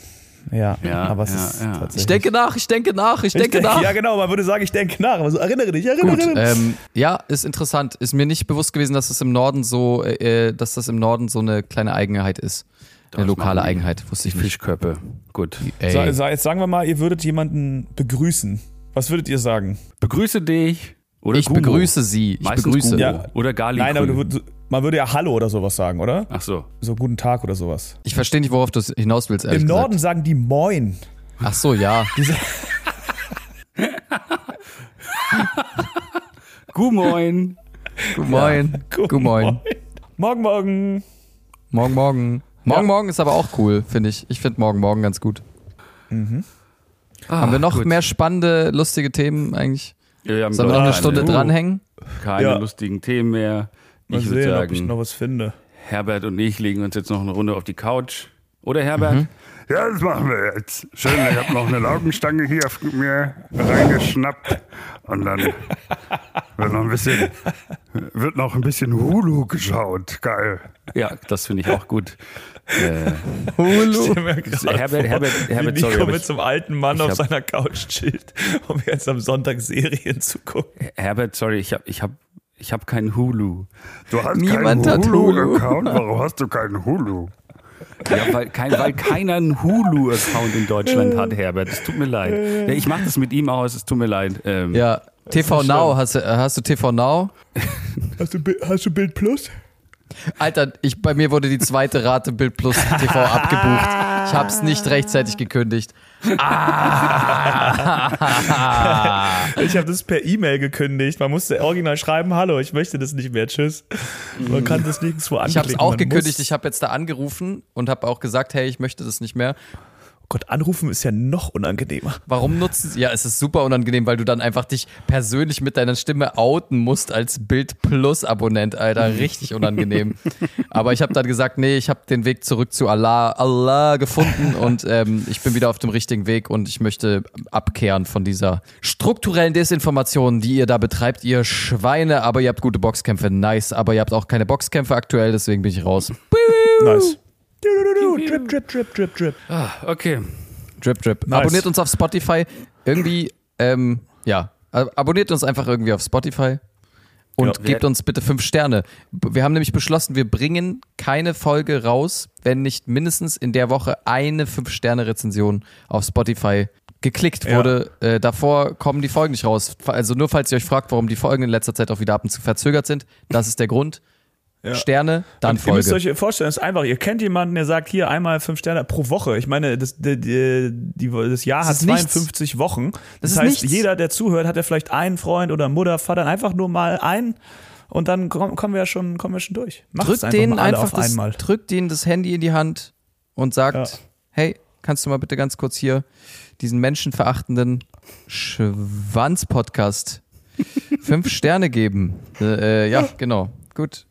S3: Ja,
S4: Ja,
S3: aber es
S4: ja,
S3: ist
S4: ja.
S3: tatsächlich.
S2: Ich denke nach, ich denke nach, ich
S3: Ich
S2: denke nach.
S3: Ja, genau, man würde sagen, ich denke nach, aber so erinnere dich, erinnere
S2: Gut,
S3: dich.
S2: ähm, ja, ist interessant. Ist mir nicht bewusst gewesen, dass das im Norden so, äh, dass das im Norden so eine kleine Eigenheit ist. Eine lokale Eigenheit, wusste ich nicht.
S4: Fischköppe. Gut.
S3: Sa jetzt sagen wir mal, ihr würdet jemanden begrüßen. Was würdet ihr sagen?
S4: Begrüße dich. Oder
S2: ich
S4: Gummo.
S2: begrüße sie. Ich
S4: Meistens
S2: begrüße.
S3: Ja.
S4: Oder Gali.
S3: Nein, aber du, würd- man würde ja Hallo oder sowas sagen, oder?
S4: Ach so.
S3: So guten Tag oder sowas.
S2: Ich verstehe nicht, worauf du hinaus willst, ehrlich
S3: Im
S2: gesagt.
S3: Norden sagen die Moin.
S2: Ach so, ja.
S4: Gumoin.
S2: Guten Moin. Guten Moin.
S3: Morgen, morgen.
S2: Morgen, morgen. Morgen, morgen ist aber auch cool, finde ich. Ich finde morgen, morgen ganz gut. Haben wir noch
S4: gut.
S2: mehr spannende, lustige Themen eigentlich?
S4: Ja, wir haben
S2: Sollen wir noch eine Stunde dranhängen?
S4: Keine
S3: Ja.
S4: lustigen Themen mehr.
S3: Mal
S4: Ich
S3: sehen, ob ich
S4: sagen,
S3: noch was finde.
S4: Herbert und ich legen uns jetzt noch eine Runde auf die Couch. Oder Herbert?
S2: Mhm.
S5: Ja, das machen wir jetzt. Schön, ich habe noch eine Laugenstange hier auf mir reingeschnappt. Und dann Wird noch ein bisschen, wird noch ein bisschen Hulu geschaut. Geil.
S4: Ja, das finde ich auch gut. Äh,
S3: gerade
S4: Herbert,
S3: vor,
S4: Herbert,
S3: wie
S4: Herbert,
S3: Nico
S4: sorry,
S3: mit so einem alten Mann auf
S4: hab-
S3: seiner Couch chillt, um jetzt am Sonntag Serien zu gucken.
S4: Herbert, sorry, ich habe ich hab, ich hab keinen Hulu.
S5: Du hast
S2: Niemand
S5: keinen
S2: hat Hulu.
S5: Hulu-Account. Warum hast du keinen Hulu?
S4: Ja, weil, kein, weil keiner einen Hulu-Account in Deutschland hat, Herbert. Es tut mir leid. Ja, ich mache das mit ihm aus, es tut mir leid. Ähm,
S2: Ja, TV Now, hast du, äh, hast du TV Now?
S3: Hast du, hast du Bild Plus?
S2: Alter, ich, bei mir wurde die zweite Rate Bild Plus TV abgebucht. Ich hab's nicht rechtzeitig gekündigt. Ah.
S3: Ich habe das per E-Mail gekündigt. Man musste original schreiben, hallo, ich möchte das nicht mehr, tschüss. Man kann das nirgendwo
S2: Ich
S3: anklicken.
S2: hab's auch gekündigt. Ich habe jetzt da angerufen und habe auch gesagt, hey, ich möchte das nicht mehr.
S3: Gott, anrufen ist ja noch unangenehmer.
S2: Warum nutzen sie? Ja, es ist super unangenehm, weil du dann einfach dich persönlich mit deiner Stimme outen musst als Bild Plus Abonnent, Alter. Richtig unangenehm. Aber ich habe dann gesagt, nee, ich habe den Weg zurück zu Allah, Allah gefunden und ähm, ich bin wieder auf dem richtigen Weg und ich möchte abkehren von dieser strukturellen Desinformation, die ihr da betreibt, ihr Schweine. Aber ihr habt gute Boxkämpfe, nice. Aber ihr habt auch keine Boxkämpfe aktuell, deswegen bin ich raus.
S3: Nice. Drip, drip, drip, drip, drip.
S4: Ah, okay.
S2: Drip, drip.
S3: Nice.
S2: Abonniert uns auf Spotify. Irgendwie, ähm, ja, abonniert uns einfach irgendwie auf Spotify und
S3: Ja.
S2: gebt uns bitte fünf Sterne. Wir haben nämlich beschlossen, wir bringen keine Folge raus, wenn nicht mindestens in der Woche eine Fünf-Sterne-Rezension auf Spotify geklickt
S3: Ja.
S2: wurde. Äh, davor kommen die Folgen nicht raus. Also nur falls ihr euch fragt, warum die Folgen in letzter Zeit auch wieder ab und zu verzögert sind, das ist der Grund.
S3: Ja.
S2: Sterne, dann
S3: Ihr müsst
S2: Folge.
S3: euch vorstellen, es ist einfach, ihr kennt jemanden, der sagt, hier einmal fünf Sterne pro Woche. Ich meine, das, die, die, das Jahr hat
S2: ist nichts.
S3: 52 Wochen. Das,
S2: ist
S3: heißt,
S2: nichts.
S3: jeder, der zuhört, hat ja vielleicht einen Freund oder Mutter, Vater, einfach nur mal einen und dann komm- kommen wir ja schon, kommen wir schon durch. Macht
S2: drückt
S3: einfach
S2: denen einfach
S3: auf
S2: das,
S3: einmal.
S2: drückt denen das Handy in die Hand und sagt,
S3: Ja.
S2: hey, kannst du mal bitte ganz kurz hier diesen menschenverachtenden Schwanz-Podcast fünf Sterne geben? Äh, äh, ja, genau. Gut.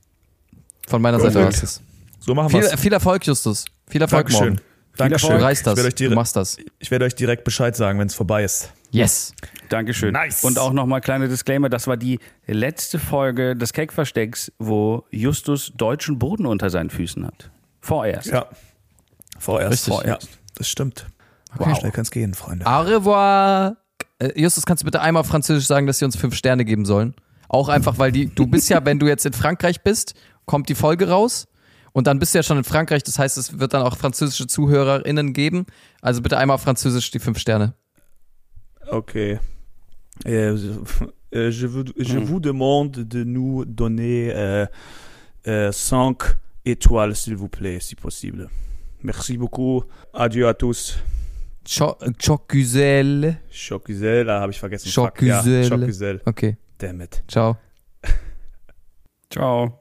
S2: Von meiner Seite aus es.
S3: So machen wir
S2: Viel,
S3: es.
S2: viel Erfolg, Justus. Viel Erfolg
S3: Dankeschön.
S2: morgen.
S3: Dankeschön.
S2: Du reißt
S3: Ich
S2: das.
S3: werde euch,
S2: Du machst das.
S3: ich werde euch direkt Bescheid sagen, wenn es vorbei ist.
S2: Yes.
S4: Dankeschön.
S3: Nice.
S4: Und auch nochmal kleiner Disclaimer, das war die letzte Folge des Cake-Verstecks, wo Justus deutschen Boden unter seinen Füßen hat. Vorerst.
S3: Ja. Vorerst.
S2: Richtig.
S3: Ja, das stimmt.
S2: Okay.
S3: Schnell kann es gehen, Freunde.
S2: Au revoir. Äh, Justus, kannst du bitte einmal auf Französisch sagen, dass sie uns fünf Sterne geben sollen? Auch einfach, weil die, du bist ja, wenn du jetzt in Frankreich bist, kommt die Folge raus und dann bist du ja schon in Frankreich, das heißt, es wird dann auch französische ZuhörerInnen geben. Also bitte einmal auf Französisch die fünf Sterne.
S3: Okay. Euh, euh, je vous, je vous demande de nous donner euh, euh, 5 étoiles, s'il vous plaît, si possible. Merci beaucoup. Adieu à tous.
S2: Chocusel.
S3: Schockusel, ah, habe ich vergessen. Fuck,
S2: Schockusel.
S3: Ja.
S2: Okay,
S3: Damn it.
S2: ciao.
S4: Ciao.